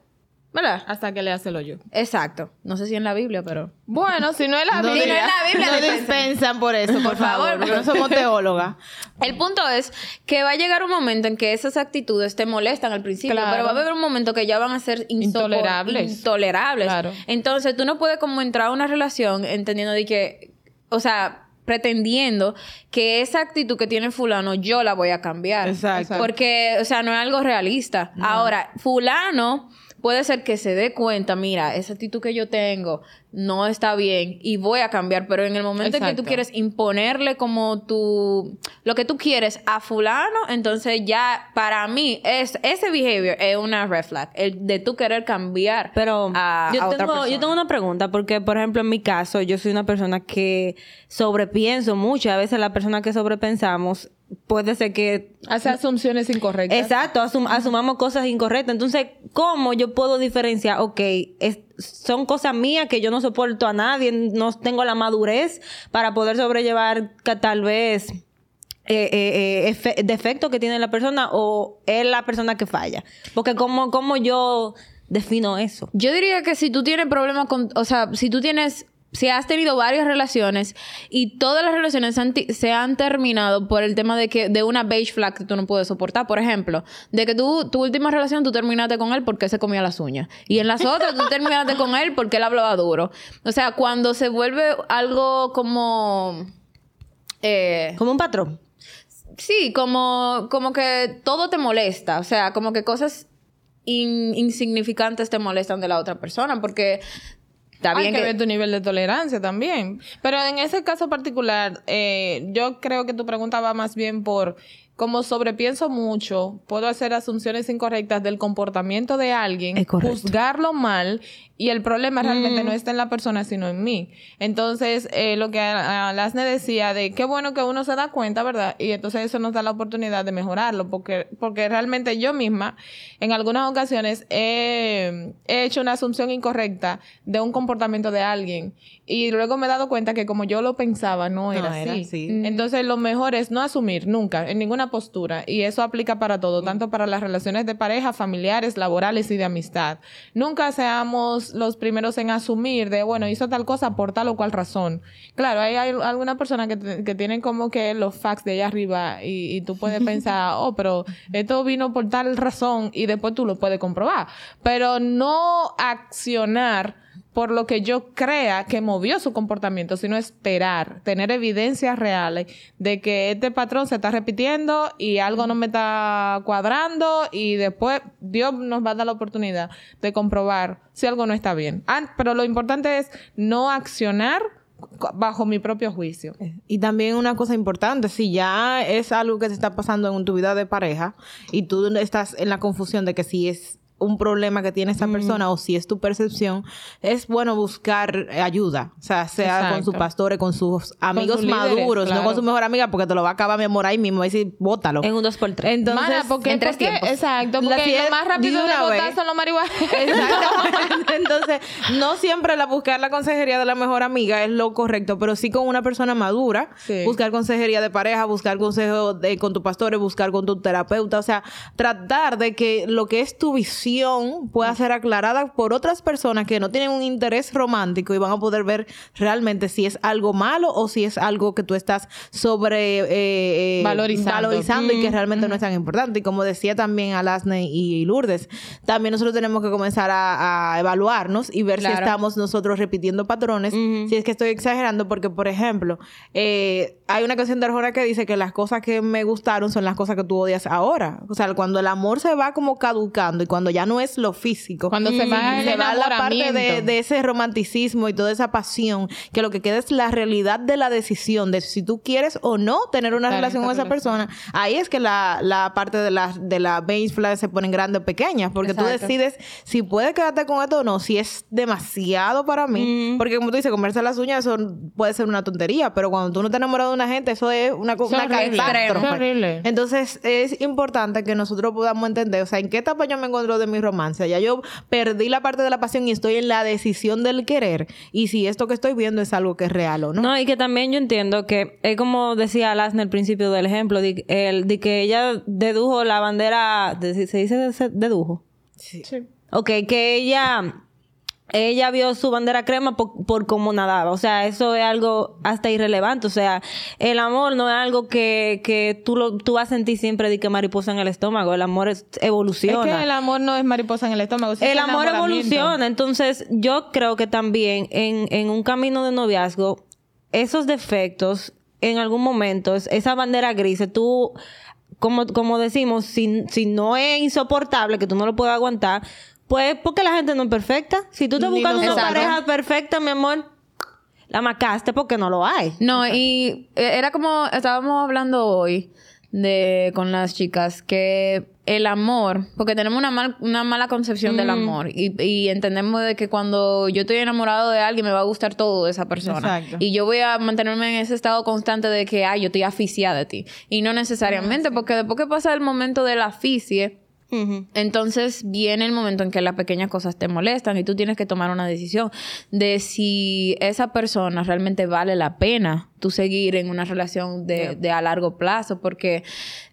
¿verdad? Hasta que le hace el hoyo. Exacto. No sé si en la Biblia, pero... Bueno, si no es la No, Biblia. no es la Biblia, no dispensen. dispensan por eso, por, Por favor, favor, porque no somos teólogas. El punto es que va a llegar un momento en que esas actitudes te molestan al principio, Claro. pero va a haber un momento que ya van a ser Intolerables. Intolerables. Claro. Entonces, tú no puedes como entrar a una relación entendiendo de que, o sea, pretendiendo que esa actitud que tiene fulano yo la voy a cambiar. Exacto. Porque, o sea, no es algo realista. Ahora, fulano puede ser que se dé cuenta, mira, esa actitud que yo tengo no está bien y voy a cambiar, pero en el momento en que tú quieres imponerle como tu lo que tú quieres a fulano, entonces ya para mí es ese behavior es una red flag, el de tú querer cambiar Pero a, yo, a otra tengo, persona. yo tengo una pregunta, porque por ejemplo en mi caso, yo soy una persona que sobrepienso mucho. A veces la persona que sobrepensamos puede ser que Hace asunciones incorrectas. Exacto, asum- asumamos cosas incorrectas. Entonces, ¿cómo yo puedo diferenciar? Ok, es- son cosas mías que yo no soporto a nadie, no tengo la madurez para poder sobrellevar que tal vez eh, eh, eh, efe- defectos que tiene la persona o es la persona que falla. Porque ¿cómo, cómo yo defino eso? Yo diría que si tú tienes problemas con, o sea, si tú tienes, si has tenido varias relaciones y todas las relaciones han se han terminado por el tema de que de una beige flag que tú no puedes soportar, por ejemplo, de que tú tu última relación tú terminaste con él porque se comía las uñas y en las otras tú terminaste con él porque él hablaba duro. O sea, cuando se vuelve algo como eh, Como un patrón. Sí, como, como que todo te molesta. O sea, como que cosas in- insignificantes te molestan de la otra persona. Porque está Hay bien que, que. ver tu nivel de tolerancia también. Pero en ese caso particular, eh, yo creo que tu pregunta va más bien por como sobrepienso mucho, puedo hacer asunciones incorrectas del comportamiento de alguien, juzgarlo mal y el problema realmente no está en la persona, sino en mí. Entonces, eh, lo que Lasne decía de qué bueno que uno se da cuenta, ¿verdad? Y entonces eso nos da la oportunidad de mejorarlo, porque, porque realmente yo misma, en algunas ocasiones, he, he hecho una asunción incorrecta de un comportamiento de alguien y luego me he dado cuenta que como yo lo pensaba, no era, era así. así. Entonces, lo mejor es no asumir nunca, en ninguna postura. Y eso aplica para todo, tanto para las relaciones de pareja, familiares, laborales y de amistad. Nunca seamos los primeros en asumir de, bueno, hizo tal cosa por tal o cual razón. Claro, hay, hay alguna persona que, que tienen como que los facts de allá arriba y, y tú puedes pensar, oh, pero esto vino por tal razón y después tú lo puedes comprobar. Pero no accionar por lo que yo crea que movió su comportamiento, sino esperar, tener evidencias reales de que este patrón se está repitiendo y algo no me está cuadrando y después Dios nos va a dar la oportunidad de comprobar si algo no está bien. Ah, pero lo importante es no accionar bajo mi propio juicio. Y también una cosa importante, si ya es algo que te está pasando en tu vida de pareja y tú estás en la confusión de que si es un problema que tiene esa persona o si es tu percepción, es bueno buscar ayuda. O sea, sea con Exacto. sus pastores, con sus amigos sus líderes, maduros, no con su mejor amiga, porque te lo va a acabar mi amor ahí mismo. Y decir, bótalo. En un 2x3. Entonces, Mana, ¿por qué? en tres ¿Por qué? tiempos. Exacto, La porque lo más rápido de son los marihuanos. Exactamente. Entonces, no siempre la buscar la consejería de la mejor amiga es lo correcto, pero sí con una persona madura, Sí. buscar consejería de pareja, buscar consejo de, con tu pastor, buscar con tu terapeuta, o sea, tratar de que lo que es tu visión pueda ser aclarada por otras personas que no tienen un interés romántico y van a poder ver realmente si es algo malo o si es algo que tú estás sobre eh, eh, Valorizando. y que realmente no es tan importante. Y como decía también Alasne y Lourdes, también nosotros tenemos que comenzar a, a evaluarnos y ver si estamos nosotros repitiendo patrones, si es que estoy exagerando, porque, por ejemplo, eh, hay una canción de Arjona que dice que las cosas que me gustaron son las cosas que tú odias ahora. O sea, cuando el amor se va como caducando y cuando ya ya no es lo físico. Cuando se va se va la parte de, ese romanticismo y toda esa pasión, que lo que queda es la realidad de la decisión de si tú quieres o no tener una relación con esa persona. Ahí es que la, la parte de la, de la beige flag se ponen grandes o pequeñas, porque tú decides si puedes quedarte con esto o no, si es demasiado para mí. Porque como tú dices, comerse las uñas, eso puede ser una tontería, pero cuando tú no te enamoras de una gente, eso es una, Es una catástrofe. Entonces, es importante que nosotros podamos entender, o sea, en qué etapa yo me encuentro de mi romance. Ya yo perdí la parte de la pasión y estoy en la decisión del querer. Y si esto que estoy viendo es algo que es real o no. No, y que también yo entiendo que es como decía Alasna al principio del ejemplo, de, el, de que ella dedujo la bandera, de- ¿se dice de- dedujo? Sí. Ok, que ella, ella vio su bandera crema por, por cómo nadaba. O sea, eso es algo hasta irrelevante. O sea, el amor no es algo que, que tú, lo, tú vas a sentir siempre de que mariposa en el estómago. El amor es- Es evoluciona. que el amor no es mariposa en el estómago. es El amor evoluciona. Entonces, yo creo que también en, en un camino de noviazgo, esos defectos, en algún momento, es- esa bandera gris, tú, como, como decimos, si, si no es insoportable, que tú no lo puedes aguantar, pues porque la gente no es perfecta. Si tú estás Ni buscando una pareja perfecta, mi amor, la macaste porque no lo hay. No, y eh, era como estábamos hablando hoy de con las chicas que el amor, porque tenemos una, mal- una mala concepción del amor y, y entendemos de que cuando yo estoy enamorado de alguien me va a gustar todo de esa persona Exacto. y yo voy a mantenerme en ese estado constante de que ay yo estoy aficiada de ti y no necesariamente porque después que pasa el momento de la entonces viene el momento en que las pequeñas cosas te molestan y tú tienes que tomar una decisión de si esa persona realmente vale la pena tú seguir en una relación de, de a largo plazo, porque,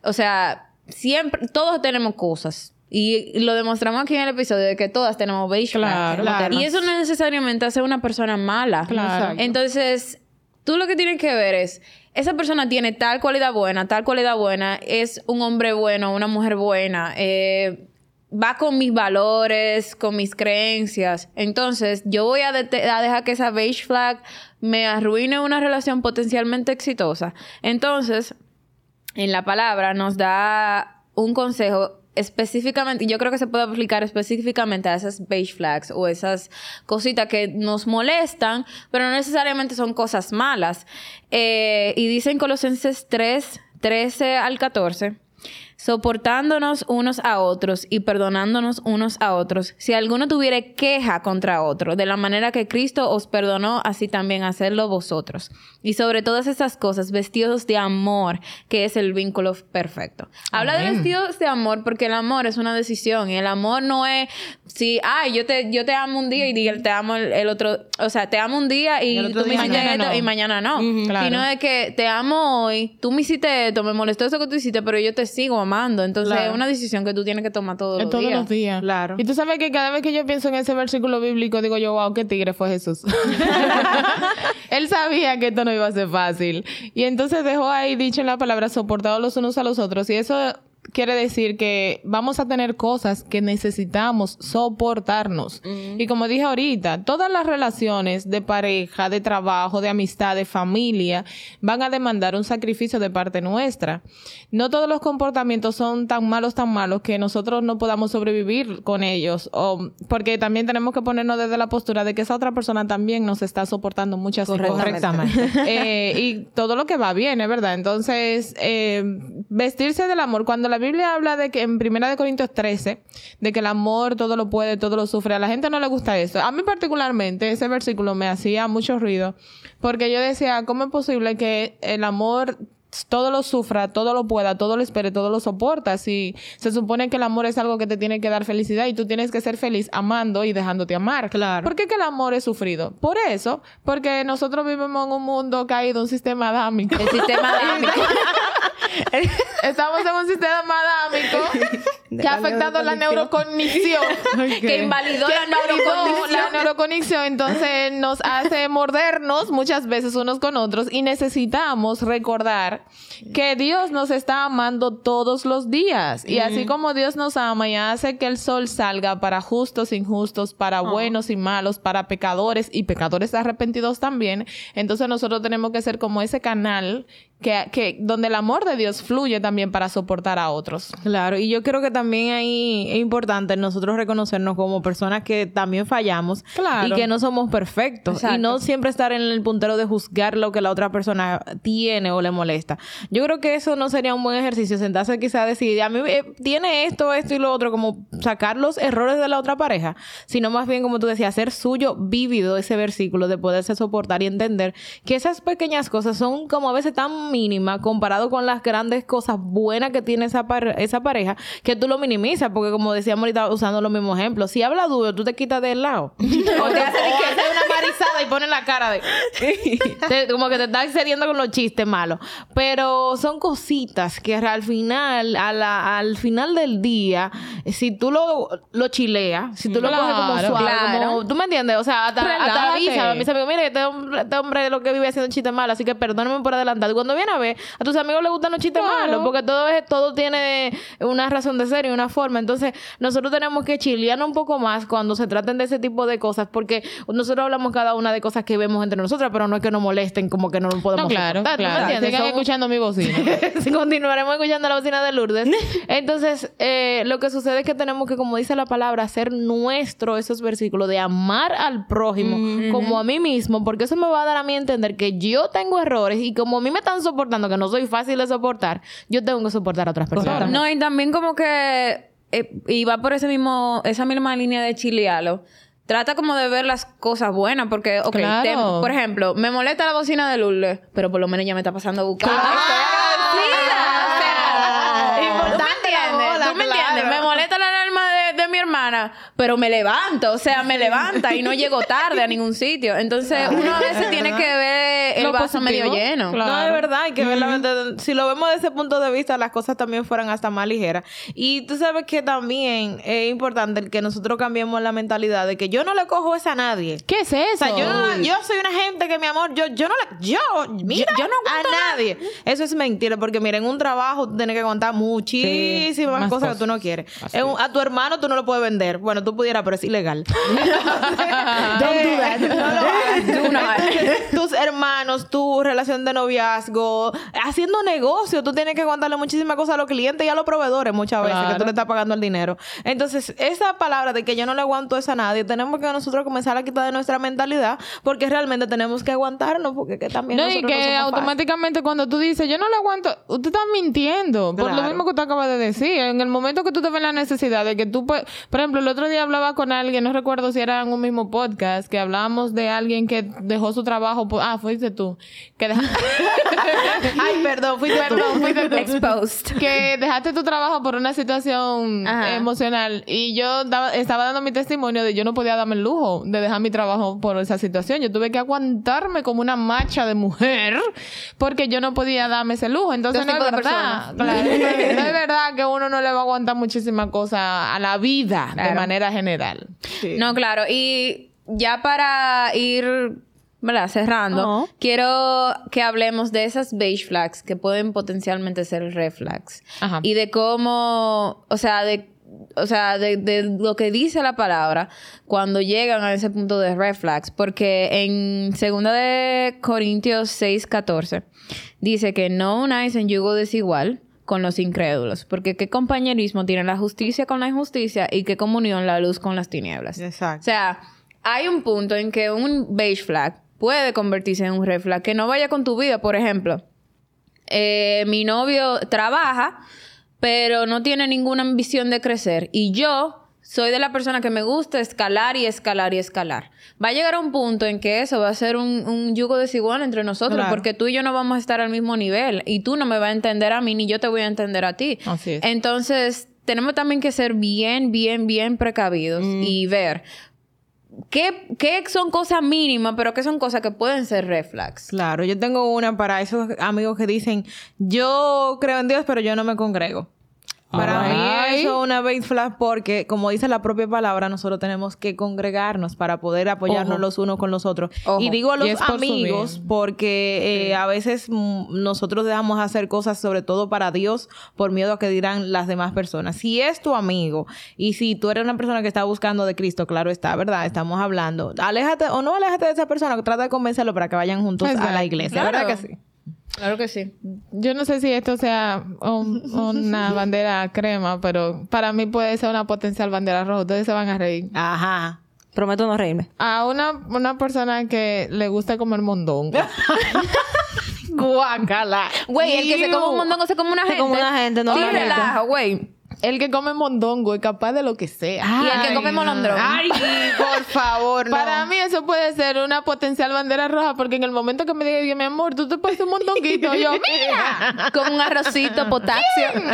o sea, siempre, todos tenemos cosas. Y lo demostramos aquí en el episodio de que todas tenemos beige Claro, claro. Y eso no necesariamente hace una persona mala. Claro. Entonces, tú lo que tienes que ver es, esa persona tiene tal cualidad buena, tal cualidad buena, es un hombre bueno, una mujer buena, eh, va con mis valores, con mis creencias. Entonces, yo voy a, a dejar que esa beige flag me arruine una relación potencialmente exitosa. Entonces, en la palabra nos da un consejo específicamente, yo creo que se puede aplicar específicamente a esas beige flags o esas cositas que nos molestan, pero no necesariamente son cosas malas. Eh, y dice en Colosenses 3, 13 al 14 soportándonos unos a otros y perdonándonos unos a otros. Si alguno tuviere queja contra otro, de la manera que Cristo os perdonó, así también hacerlo vosotros. Y sobre todas estas cosas, vestidos de amor, que es el vínculo perfecto. Habla de Amén. vestidos de amor porque el amor es una decisión y el amor no es si, ay, yo te, yo te amo un día y te amo el, el otro, o sea, te amo un día y, Y tú me mañana esto no. y mañana no. claro. Sino de que te amo hoy, tú me hiciste esto, me molestó eso que tú hiciste, pero yo te sigo amando. Entonces Claro. es una decisión que tú tienes que tomar todos los todos días. los días. Claro. Y tú sabes que cada vez que yo pienso en ese versículo bíblico, digo yo, wow, qué tigre fue Jesús. Él sabía que esto no iba a ser fácil. Y entonces dejó ahí dicho en la palabra, soportados los unos a los otros. Y eso quiere decir que vamos a tener cosas que necesitamos soportarnos. Y como dije ahorita, todas las relaciones de pareja, de trabajo, de amistad, de familia, van a demandar un sacrificio de parte nuestra. No todos los comportamientos son tan malos, tan malos que nosotros no podamos sobrevivir con ellos. O, porque también tenemos que ponernos desde la postura de que esa otra persona también nos está soportando muchas cosas. Correctamente. Eh, y todo lo que va bien, es verdad. Entonces, eh, vestirse del amor. Cuando la Biblia habla de que en Primera de Corintios 13, de que el amor todo lo puede, todo lo sufre, a la gente no le gusta eso. A mí particularmente ese versículo me hacía mucho ruido porque yo decía, ¿cómo es posible que el amor todo lo sufra, todo lo pueda, todo lo espere, todo lo soporta. Si se supone que el amor es algo que te tiene que dar felicidad y tú tienes que ser feliz amando y dejándote amar. Claro. ¿Por qué que el amor es sufrido? Por eso, porque nosotros vivimos en un mundo caído, un sistema adámico. El sistema adámico. Estamos en un sistema adámico que ha afectado la neurocognición. que invalidó que la neurocognición. la neurocognición, entonces nos hace mordernos muchas veces unos con otros y necesitamos recordar que Dios nos está amando todos los días y así como Dios nos ama y hace que el sol salga para justos, injustos, para buenos y malos, para pecadores y pecadores arrepentidos también, entonces nosotros tenemos que ser como ese canal que, que donde el amor de Dios fluye también para soportar a otros. Claro, y yo creo que también ahí es importante nosotros reconocernos como personas que también fallamos Claro. y que no somos perfectos y no siempre estar en el puntero de juzgar lo que la otra persona tiene o le molesta. Yo creo que eso no sería un buen ejercicio, sentarse quizá a decir, a mí eh, tiene esto, esto y lo otro, como sacar los errores de la otra pareja, sino más bien, como tú decías, hacer suyo vívido ese versículo de poderse soportar y entender que esas pequeñas cosas son como a veces tan mínimas comparado con las grandes cosas buenas que tiene esa, par- esa pareja, que tú lo minimizas, porque como decíamos ahorita usando los mismos ejemplos, si habla duro, tú te quitas del lado. o te hace de que hace una marizada y pone la cara de... Como que te está excediendo con los chistes malos. Pero son cositas que al final, a la- al final del día, si tú lo, lo chileas, si tú lo coges como Claro, suave, claro. como, ¿tú me entiendes? O sea, hasta, hasta avisa a mis amigos, mire, este hombre, este hombre lo que vive haciendo chistes malos, así que perdóname por adelantado. Y cuando viene a ver, a tus amigos les gustan los chistes Claro. malos, porque todo es, todo tiene una razón de ser y una forma. Entonces, nosotros tenemos que chilearnos un poco más cuando se traten de ese tipo de cosas, porque nosotros hablamos cada una de cosas que vemos entre nosotras, pero no es que nos molesten como que no lo podemos No, claro, soportar, ¿tú me claro. entiendes? Sigan Son- escuchando mi bocina. continuaremos escuchando la bocina de Lourdes. Entonces, eh, lo que sucede es que tenemos que, como dice la palabra, hacer nuestro esos versículos de amar al prójimo como a mí mismo, porque eso me va a dar a mí entender que yo tengo errores y como a mí me están soportando, que no soy fácil de soportar, yo tengo que soportar a otras personas. No, y también como que eh, y va por ese mismo, esa misma línea de chilealo. Trata como de ver las cosas buenas, porque, ok, Claro. te- por ejemplo, me molesta la bocina de Lourdes, pero por lo menos ya me está pasando a buscar. Claro. Pero me levanto, o sea, me levanta y no llego tarde a ningún sitio. Entonces, uno a veces tiene que ver el Lo vaso medio lleno. claro. No, es verdad, hay que ver la mente- Si lo vemos desde ese punto de vista, las cosas también fueran hasta más ligeras. Y tú sabes que también es importante el que nosotros cambiemos la mentalidad de que yo no le cojo esa a nadie. ¿Qué es eso? O sea, yo, no- yo soy una gente que, mi amor, yo, yo no la... Yo, mira, yo no a nadie. Eso es mentira, porque mira, en un trabajo tú tienes que aguantar muchísimas Sí, cosas, que tú no quieres. Así a tu hermano tú no lo puedes vender. Bueno, tú pudieras, pero es ilegal. Don't do that. No. Do not. Tus hermanos, tu relación de noviazgo, haciendo negocio, tú tienes que aguantarle muchísimas cosas a los clientes y a los proveedores muchas veces que tú le estás pagando el dinero. Entonces, esa palabra de que yo no le aguanto eso a nadie, tenemos que nosotros comenzar a quitar de nuestra mentalidad porque realmente tenemos que aguantarnos porque que también No, y nosotros que no somos fáciles. automáticamente cuando tú dices, yo no lo aguanto, usted está mintiendo. Por lo mismo que tú acabas de decir. En el momento que tú te ves la necesidad de que tú, puedes- por ejemplo, el otro día hablaba con alguien, no recuerdo si era en un mismo podcast, que hablábamos de alguien que dejó su trabajo. por- ah, fuiste tú. Que deja- Ay, perdón, fuiste tú. Perdón, fuiste tú. Exposed. que dejaste tu trabajo por una situación Ajá. emocional y yo daba- estaba dando mi testimonio de yo no podía darme el lujo de dejar mi trabajo por esa situación. Yo tuve que aguantarme como una macha de mujer porque yo no podía darme ese lujo. Entonces Dos no es verdad. Claro, no es- no es verdad que uno no le va a aguantar muchísimas cosas a la vida de Claro. manera general. No, claro. Y ya para ir ¿verdad? cerrando, quiero que hablemos de esas beige flags que pueden potencialmente ser red flags. Ajá. Y de cómo, o sea, de o sea, de, de lo que dice la palabra cuando llegan a ese punto de red flags. Porque en 2 de Corintios 6, 14 dice que no unáis en yugo desigual con los incrédulos. Porque qué compañerismo tiene la justicia con la injusticia y qué comunión la luz con las tinieblas. O Exacto. sea, hay un punto en que un beige flag puede convertirse en un red flag que no vaya con tu vida. Por ejemplo, eh, mi novio trabaja, pero no tiene ninguna ambición de crecer. Y yo soy de la persona que me gusta escalar y escalar y escalar. Va a llegar a un punto en que eso va a ser un, un yugo desigual entre nosotros, Claro. porque tú y yo no vamos a estar al mismo nivel. Y tú no me vas a entender a mí, ni yo te voy a entender a ti. Así es. Entonces, tenemos también que ser bien, bien, bien precavidos y ver qué, qué son cosas mínimas, pero qué son cosas que pueden ser red flags. Claro, yo tengo una para esos amigos que dicen, yo creo en Dios, pero yo no me congrego. Para Ay. mí eso es una base flag porque, como dice la propia palabra, nosotros tenemos que congregarnos para poder apoyarnos Ojo. los unos con los otros. Ojo. Y digo a los por amigos porque eh, a veces mm, nosotros dejamos hacer cosas sobre todo para Dios por miedo a que dirán las demás personas. Si es tu amigo y si tú eres una persona que está buscando de Cristo, claro está, ¿verdad? Estamos hablando. Aléjate o no aléjate de esa persona, trata de convencerlo para que vayan juntos a la iglesia, Claro. ¿verdad que sí? Claro que sí. Yo no sé si esto sea un- una bandera crema, pero para mí puede ser una potencial bandera roja. Ustedes se van a reír. Ajá. Prometo no reírme. A una, una persona que le gusta comer mondongo. Guácala. Güey, el que se come un mondongo se come una Se gente. come una gente, no Sí, relaja, güey. El que come mondongo es capaz de lo que sea. Y el que come molondrón. Ay, por favor, no. Para mí eso puede ser una potencial bandera roja porque en el momento que me diga, mi amor, tú te puedes un mondonguito, yo, mira. Con un arrocito, potasio.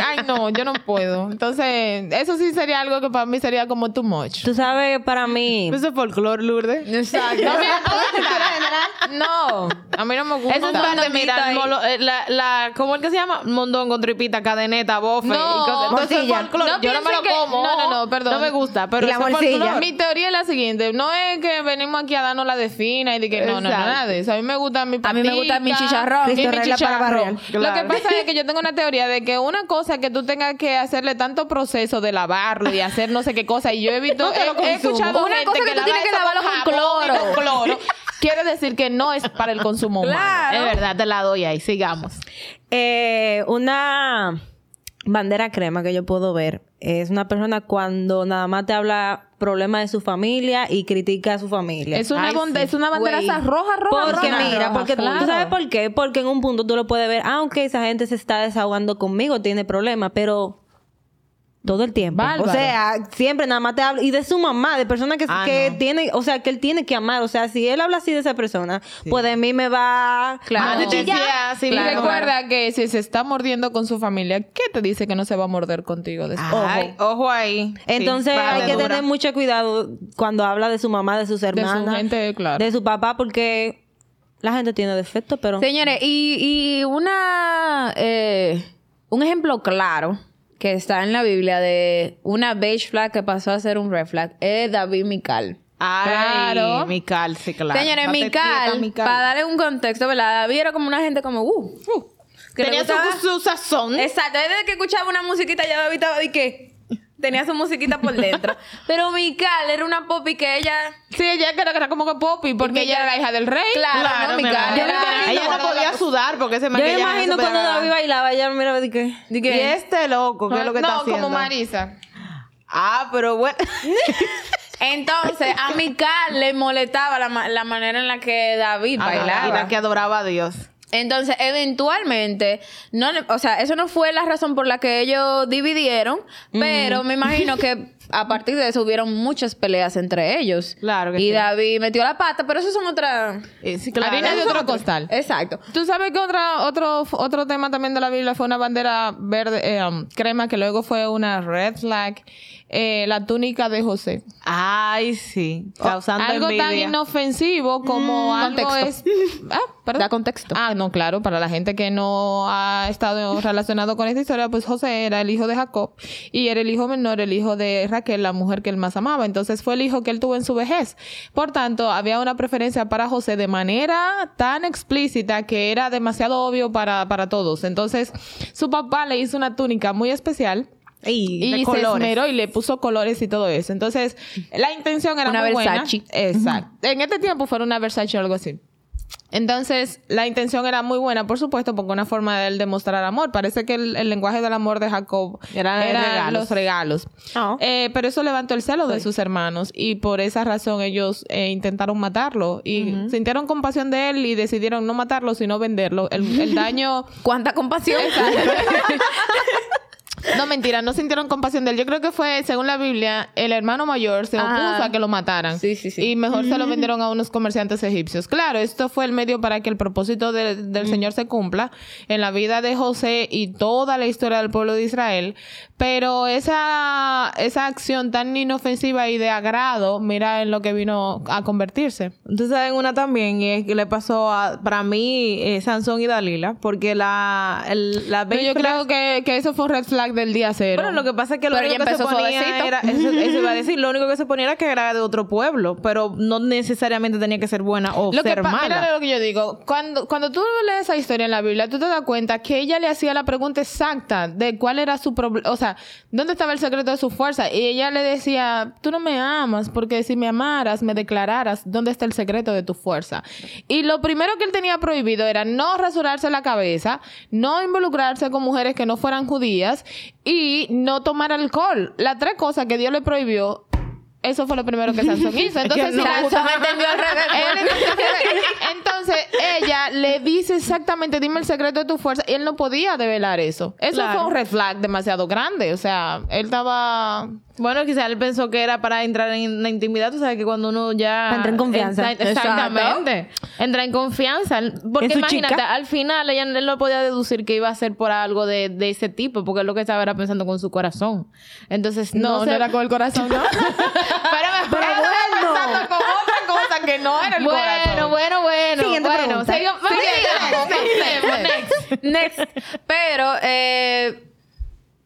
Ay, no, yo no puedo. Entonces, eso sí sería algo que para mí sería como too much. Tú sabes, para mí... Eso es folclore, Lourdes. Exacto. No gusta. No, a mí no me gusta. Eso es parte, mira, eh, la, la, ¿cómo es que se llama? Mondongo, tripita, cadeneta, bofe. No, y cosas. Entonces, No yo no me lo que- como. no, no, no, perdón. No me gusta, pero la. Mi teoría es la siguiente, no es que venimos aquí a darnos la de fina y de que no, no, no, Exacto. nada de eso. A mí me gusta mi A mí me gusta mi chicharrón. y mi chicharrón. Lo que pasa es que yo tengo una teoría de que una cosa que tú tengas que hacerle tanto proceso de lavarlo y hacer no sé qué cosa y yo he visto, No te lo he, he escuchado Una gente cosa que tú lava tienes que lavarlo con cloro. con cloro. Quiere decir que no es para el consumo humano. Claro. Es verdad, te la doy ahí. Sigamos. Eh, una bandera crema que yo puedo ver es una persona cuando nada más te habla problemas de su familia y critica a su familia. Es una, Ay, sí. es una bandera roja, roja, Porque roja. mira, porque Claro. tú sabes por qué, porque en un punto tú lo puedes ver, aunque esa gente se está desahogando conmigo, tiene problemas, pero todo el tiempo. Bárbaro. O sea, siempre nada más te habla y de su mamá, de personas que, Ah, que no. tiene, o sea, que él tiene que amar, o sea, si él habla así de esa persona, pues de mí me va Claro. a cuchillar. Anestesia, sí, y claro. recuerda que si se está mordiendo con su familia, ¿qué te dice que no se va a morder contigo después? Ay, ojo ahí. Sí, Entonces hay que dura. tener mucho cuidado cuando habla de su mamá, de sus hermanas, gente, claro. de su papá, porque la gente tiene defectos, pero Señores, y, y una eh, un ejemplo claro que está en la Biblia de una beige flag que pasó a ser un red flag es David Mical. Ay, Claro. Mical, sí, claro. Señores, Mical, quieta, para darle un contexto, ¿verdad? David era como una gente como, uh, uh, que Tenía su, su sazón. Exacto, desde que escuchaba una musiquita ya David estaba de que tenía su musiquita por dentro. Pero Mical era una popi que ella... Sí, ella era, era como que Poppy, porque ella era la hija del rey. Claro, Claro, no, mi Mical era... Ella no podía sudar porque ese yo me imagino se cuando. David bailaba, ella me miraba de que de Y este loco, ¿qué es lo que no, está haciendo? como Marisa. Ah, pero bueno. Entonces, a Mical le molestaba la, ma- la manera en la que David bailaba. Y la que adoraba a Dios. Entonces, eventualmente, no, o sea, eso no fue la razón por la que ellos dividieron, pero me imagino que a partir de eso hubieron muchas peleas entre ellos. Claro que y sí. David metió la pata, pero eso son otras. Eh, sí, claro. Harina de otro costal. Exacto. Tú sabes que otra, otro, otro tema también de la Biblia fue una bandera verde, eh, um, crema, que luego fue una red flag, eh, la túnica de José. Ay, sí. Causando algo tan inofensivo como algo contexto. es... Ah, perdón. Da contexto. Ah, no, claro, para la gente que no ha estado relacionado con esta historia, pues José era el hijo de Jacob y era el hijo menor, el hijo de Raquel, la mujer que él más amaba. Entonces fue el hijo que él tuvo en su vejez. Por tanto, había una preferencia para José de manera tan explícita que era demasiado obvio para, para todos. Entonces, su papá le hizo una túnica muy especial. Y, de Y se colores. esmeró y le puso colores y todo eso. Entonces, la intención era Una muy Versace. buena. Exacto. En este tiempo fue una Versace o algo así. Entonces, la intención era muy buena, por supuesto, porque una forma de él demostrar amor. Parece que el, el lenguaje del amor de Jacob Eran eran regalos. los regalos. Oh. Eh, pero eso levantó el celo de sus hermanos y por esa razón ellos eh, intentaron matarlo y sintieron compasión de él y decidieron no matarlo, sino venderlo. El, el daño... ¿Cuánta compasión? No, mentira, no sintieron compasión de él. Yo creo que fue, según la Biblia, el hermano mayor se Ajá. opuso a que lo mataran. Sí, sí, sí. Y mejor se lo vendieron a unos comerciantes egipcios. Claro, esto fue el medio para que el propósito de- del Señor se cumpla en la vida de José y toda la historia del pueblo de Israel. Pero esa, esa acción tan inofensiva y de agrado, mira en lo que vino a convertirse. Ustedes saben una también, y es que le pasó a, para mí, eh, Sansón y Dalila, porque la, el, la Pero yo creo que, que eso fue un red flag del día cero. Bueno, lo que pasa es que lo Pero único que se ponía suavecito. era... Eso, eso iba a decir. Lo único que se ponía era que era de otro pueblo. Pero no necesariamente tenía que ser buena o Lo ser mala. mira lo que yo digo. Cuando, cuando tú lees esa historia en la Biblia, tú te das cuenta que ella le hacía la pregunta exacta de cuál era su problema, o sea, dónde estaba el secreto de su fuerza. Y ella le decía, tú no me amas, porque si me amaras, me declararas dónde está el secreto de tu fuerza. Y lo primero que él tenía prohibido era no rasurarse la cabeza, no involucrarse con mujeres que no fueran judías y no tomar alcohol. Las tres cosas que Dios le prohibió. Eso fue lo primero que Sansón hizo. Entonces, no, si Sansón justamente- entendió al revés. él entonces ella le dice exactamente, dime el secreto de tu fuerza. Y él no podía develar eso. Eso Claro. fue un red flag demasiado grande. O sea, él estaba... Bueno, quizás él pensó que era para entrar en la intimidad. Tú sabes que cuando uno ya... Para entrar en confianza. Entra- exactamente. Entra en confianza. Porque imagínate, chica. al final ella él no podía deducir que iba a ser por algo de, de ese tipo. Porque él lo que estaba era pensando con su corazón. Entonces, No, no, no, era con el corazón, ¿no? Pero, Pero bueno. pensando con que no era el Bueno, corazón. bueno, bueno. Siguiente bueno, pregunta. seguimos- seguimos, next. Next. Pero eh,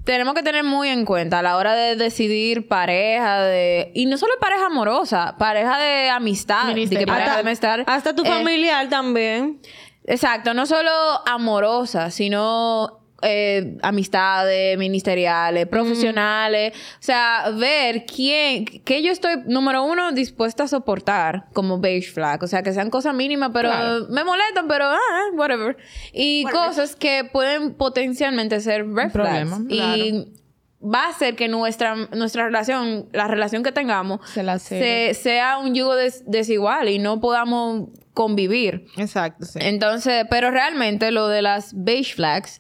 tenemos que tener muy en cuenta a la hora de decidir pareja de... Y no solo pareja amorosa, pareja de amistad. de que pareja Hasta, de amistad. hasta tu eh, familiar también. Exacto, no solo amorosa, sino eh, amistades, ministeriales, profesionales. O sea, ver quién, que yo estoy, número uno, dispuesta a soportar como beige flag. O sea, que sean cosas mínimas, pero Claro. me molestan, pero ah, whatever. Y cosas que pueden potencialmente ser red Problema, flags. Y va a hacer que nuestra, nuestra relación, la relación que tengamos, Se la se- sea un yugo des- desigual y no podamos convivir. Exacto, sí. Entonces, pero realmente lo de las beige flags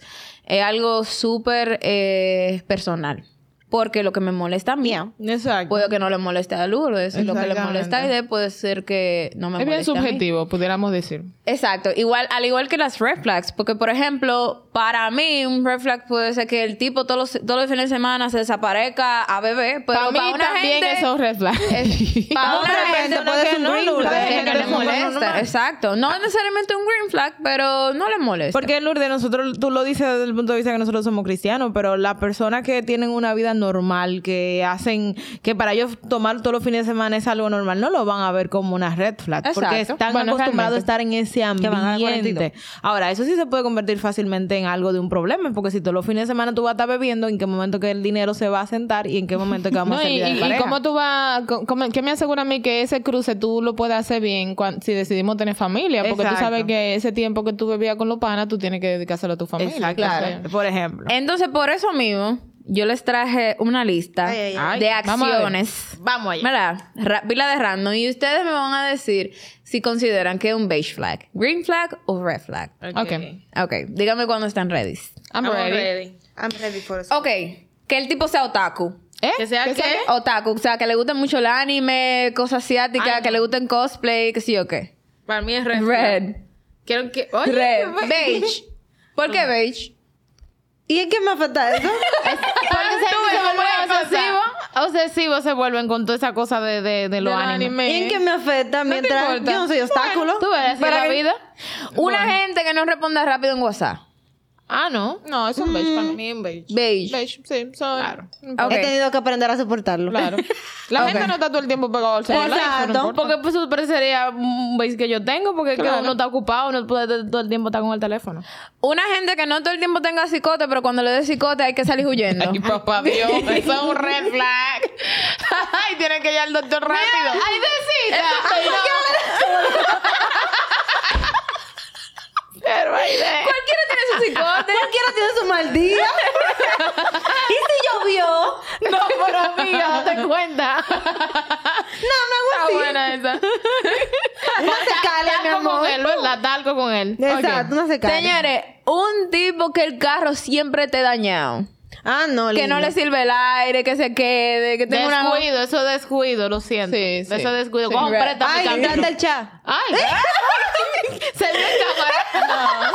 es algo súper eh, personal. Porque lo que me molesta a mí, Exacto. puede que no le moleste a Lourdes. y Lo que le molesta a Aide puede ser que no me Es bien moleste a mí. subjetivo, pudiéramos decir. Exacto. Igual, al igual que las red flags. Porque, por ejemplo, para mí un red flag puede ser que el tipo todos los, todos los fines de semana se desaparezca a beber. Pero para mí para una también gente... eso es red flag. es- para una gente puede ser un green flag, que gente no le molesta. Exacto. No necesariamente un green flag, pero no le molesta. Porque Lourdes, nosotros, tú lo dices desde el punto de vista que nosotros somos cristianos, pero las personas que tienen una vida normal, que hacen, que para ellos tomar todos los fines de semana es algo normal, no lo van a ver como una red flag, porque están Bueno, acostumbrados a estar en ese Que van a dar ambiente. Ahora, eso sí se puede convertir fácilmente en algo de un problema, porque si todos los fines de semana tú vas a estar bebiendo, ¿en qué momento que el dinero se va a sentar y en qué momento que vamos No, a hacer y, de y- y pareja? cómo tú vas, co- cómo- ¿qué me asegura a mí que ese cruce tú lo puedes hacer bien cuan- si decidimos tener familia? Porque tú Exacto. sabes que ese tiempo que tú bebías con los panas, tú tienes que dedicárselo a tu familia. Exacto, Entonces, por ejemplo. Entonces, por eso mismo, yo les traje una lista Ay, ay, ay. de acciones. Vamos allá. ¿Verdad? Ra- pila de random. Y ustedes me van a decir si consideran que es un beige flag, green flag o red flag. Ok. Ok, díganme cuando están ready. I'm ready. I'm ready for Ok, que el tipo sea otaku. ¿Eh? Que sea ¿Qué qué? Otaku, o sea, que le guste mucho el anime, cosas asiáticas, que le gusten cosplay, que sí o qué. Para mí es red. flag. Red. Quiero que... Oye, Red. Beige. ¿Por qué beige? ¿Y en qué me afecta eso? Porque se, se vuelven obsesivos. Obsesivos se vuelven con toda esa cosa de, de, de los animes. anime. ¿Y en qué me afecta mientras importa. yo no soy obstáculo? ¿Tú ves así Para la vida? Una gente que no responda rápido en WhatsApp. Ah, no. No, es un beige para mí. un beige. Beige. Beige, sí, soy. Claro. Ok. He tenido que aprender a soportarlo. Claro. La gente no está todo el tiempo pegado al celular. eso no Exacto. importa. Porque pues eso parecería un beige que yo tengo, porque es que Claro. uno está ocupado, no puede todo el tiempo estar con el teléfono. Una gente que no todo el tiempo tenga cicote, pero cuando le dé cicote hay que salir huyendo. Ay, papá Dios, eso es un red flag. Ay, tiene que ir al doctor rápido. ¡Ay, besita! Pero ahí de... Cualquiera tiene su cicote. Cualquiera tiene su mal día. ¿Y si llovió? No, pero amiga, date cuenta. Está buena esa. No se cale, mi amor. con él, ¿verdad? Talco con él. Exacto, no se cale. Señores, un tipo que el carro siempre te dañado. Ah, no, Que no linda. le sirve el aire, que se quede, que tenga una... Descuido, eso es descuido, lo siento. Sí, sí. Eso es descuido. Sí. Right. préstamo y Ay, encanta el chat. Ay. Se vio en cámara. No.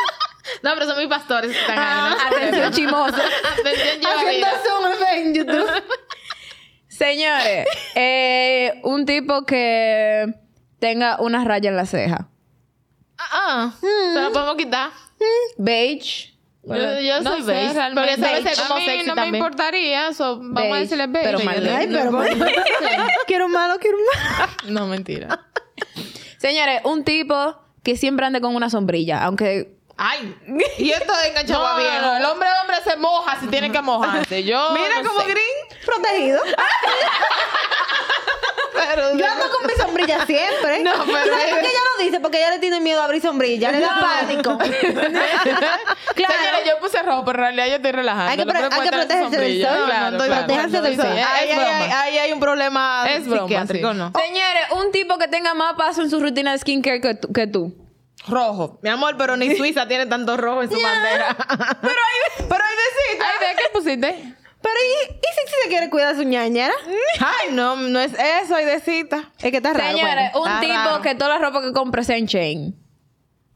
No, pero son mis pastores que están ahí. ¿no? Atención chimoso. Atención, lleva Haciendo zoom en YouTube. Señores, eh, un tipo que tenga una raya en la ceja. Ah, ah. Se lo podemos quitar. Beige. Yo, yo No soy sé, beige. Porque eso a mí sexy no me importaría, so, vamos Beige, a decirle beige. pero mal Ay, pero malo. quiero un malo, quiero un malo. No, mentira. Señores, un tipo que siempre ande con una sombrilla, aunque Ay, y esto es enganchado No, a no, viejo. no, el hombre hombre se moja si tiene que mojarse. Yo Mira no como sé. green. Protegido. Pero Yo ando con mi sombrilla siempre. No, pero ¿Sabes por qué ella lo dice? Porque ella le tiene miedo a abrir sombrilla. Le da pánico. claro. Señores, yo puse rojo, pero en realidad yo estoy relajando. Hay que pro- hay protegerse del sol. Claro, no claro. protegerse del sol. ahí, hay un problema Es broma, sí. ¿no? Señores, un tipo que tenga más paso en su rutina de skincare que tú. Que tú. Rojo. Mi amor, pero ni Suiza tiene tanto rojo en su bandera. pero hay, pero hay ¿de qué pusiste? Pero ¿y, y si, si se quiere cuidar su ñañera? Ay, no, no es eso, hay besita. Es que está raro. Señores, bueno. un tipo raro. que toda la ropa que compre sea en chain.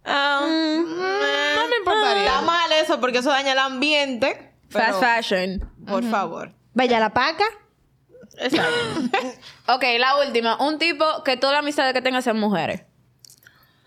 Ah, No me importaría. Está mal eso porque eso daña el ambiente. Fast fashion. Por favor. Vaya la paca. Exacto. Ok, la última. Un tipo que toda la amistad que tenga sean mujeres.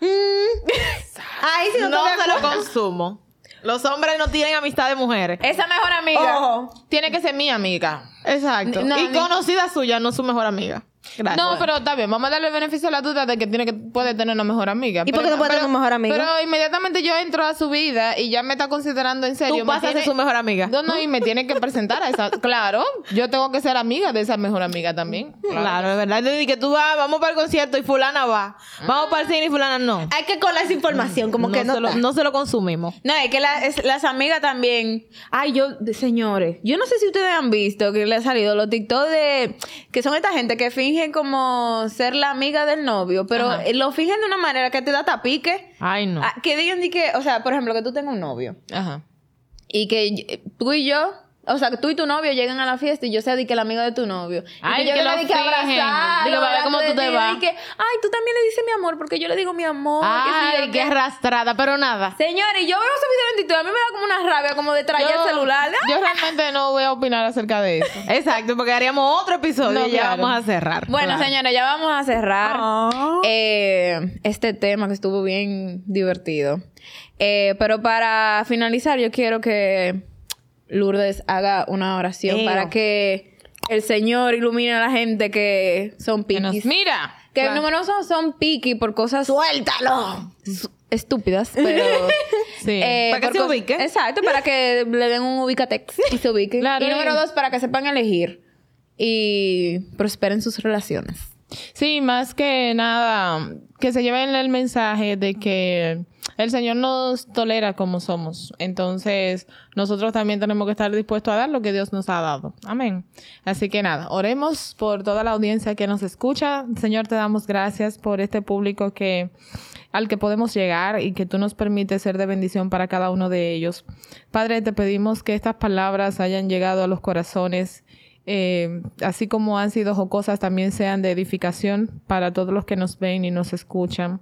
Ahí sí no, no de se lo consumo. Los hombres no tienen amistad de mujeres. Esa mejor amiga. Ojo. Tiene que ser mi amiga. Exacto. No, y conocida suya, no su mejor amiga. Gracias. No, pero está bien, vamos a darle el beneficio a la duda de que tiene que puede tener una mejor amiga. ¿Y por qué no puede tener una mejor amiga? Pero inmediatamente yo entro a su vida y ya me está considerando en serio. Tú pasas tiene- de su mejor amiga. No, no, y me tiene que presentar a esa. Claro, yo tengo que ser amiga de esa mejor amiga también. Claro, es verdad. Desde que tú vas, vamos para el concierto y fulana va. Vamos para el cine y fulana no. Hay que colar esa información, como no, que no. se lo, no se lo consumimos. No, es que la- es- las amigas también. Ay, yo, de- señores, yo no sé si ustedes han visto que le ha salido los TikTok de. que son esta gente que fingen como ser la amiga del novio, pero Ajá. lo fingen de una manera que te da tapique. Ay, no. Ah, que digan de que, o sea, por ejemplo, que tú tengas un novio Ajá. y que tú y yo. O sea, que tú y tu novio llegan a la fiesta y yo sea de que la amiga de tu novio. Y Ay, yo que de que fingen. abrazarlo, De que para ver cómo tú te vas. que, ay, tú también le dices mi amor, porque yo le digo mi amor. que sí, Ay, yo qué arrastrada, pero nada. Señores, yo veo esos videos en TikTok, a mí me da como una rabia, como de traer el celular. Yo realmente no voy a opinar acerca de eso. Exacto, porque haríamos otro episodio No, y ya claro. vamos a cerrar. Bueno, Claro. señores, ya vamos a cerrar Ah. eh, este tema que estuvo bien divertido. Eh, pero para finalizar, yo quiero que Lourdes haga una oración Eo. para que el Señor ilumine a la gente que son piquis. mira. Que Claro. no son, son piqui por cosas ¡Suéltalo! estúpidas, pero... Sí. eh, Para que se ubique. Exacto, para que le den un ubicatex y se ubiquen. Claro, y y- número dos, para que sepan elegir y prosperen sus relaciones. Sí, más que nada, que se lleven el mensaje de que el Señor nos tolera como somos. Entonces, nosotros también tenemos que estar dispuestos a dar lo que Dios nos ha dado. Amén. Así que nada, oremos por toda la audiencia que nos escucha. Señor, te damos gracias por este público que al que podemos llegar y que tú nos permites ser de bendición para cada uno de ellos. Padre, te pedimos que estas palabras hayan llegado a los corazones eh, así como han sido jocosas, también sean de edificación para todos los que nos ven y nos escuchan.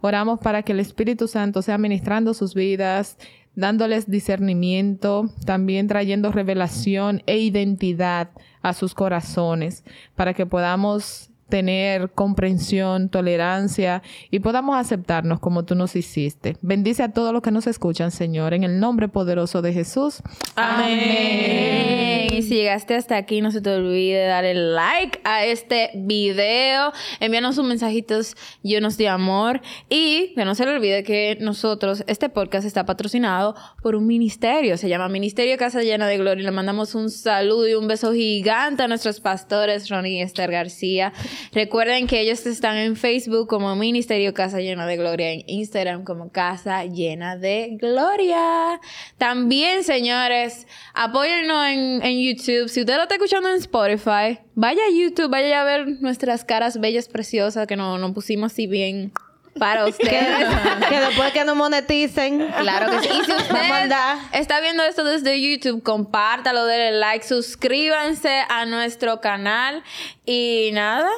Oramos para que el Espíritu Santo sea ministrando sus vidas, dándoles discernimiento, también trayendo revelación e identidad a sus corazones, para que podamos tener comprensión, tolerancia y podamos aceptarnos como tú nos hiciste. Bendice a todos los que nos escuchan, Señor, en el nombre poderoso de Jesús. Amén. Y si llegaste hasta aquí, no se te olvide darle like a este video, envíanos sus mensajitos llenos de amor y que no se le olvide que nosotros, este podcast está patrocinado por un ministerio, se llama Ministerio Casa Llena de Gloria le mandamos un saludo y un beso gigante a nuestros pastores Ronnie y Esther García. Recuerden que ellos están en Facebook como Ministerio Casa Llena de Gloria, en Instagram como Casa Llena de Gloria. También, señores, apóyennos en, en YouTube. Si usted lo está escuchando en Spotify, vaya a YouTube, vaya a ver nuestras caras bellas, preciosas, que nos nos pusimos así bien para ustedes. que después que nos moneticen. Claro que sí. Y si usted está viendo esto desde YouTube, compártalo, denle like, suscríbanse a nuestro canal. Y nada,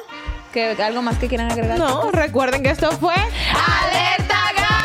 que algo más que quieran agregar. No, recuerden que esto fue ¡Alerta!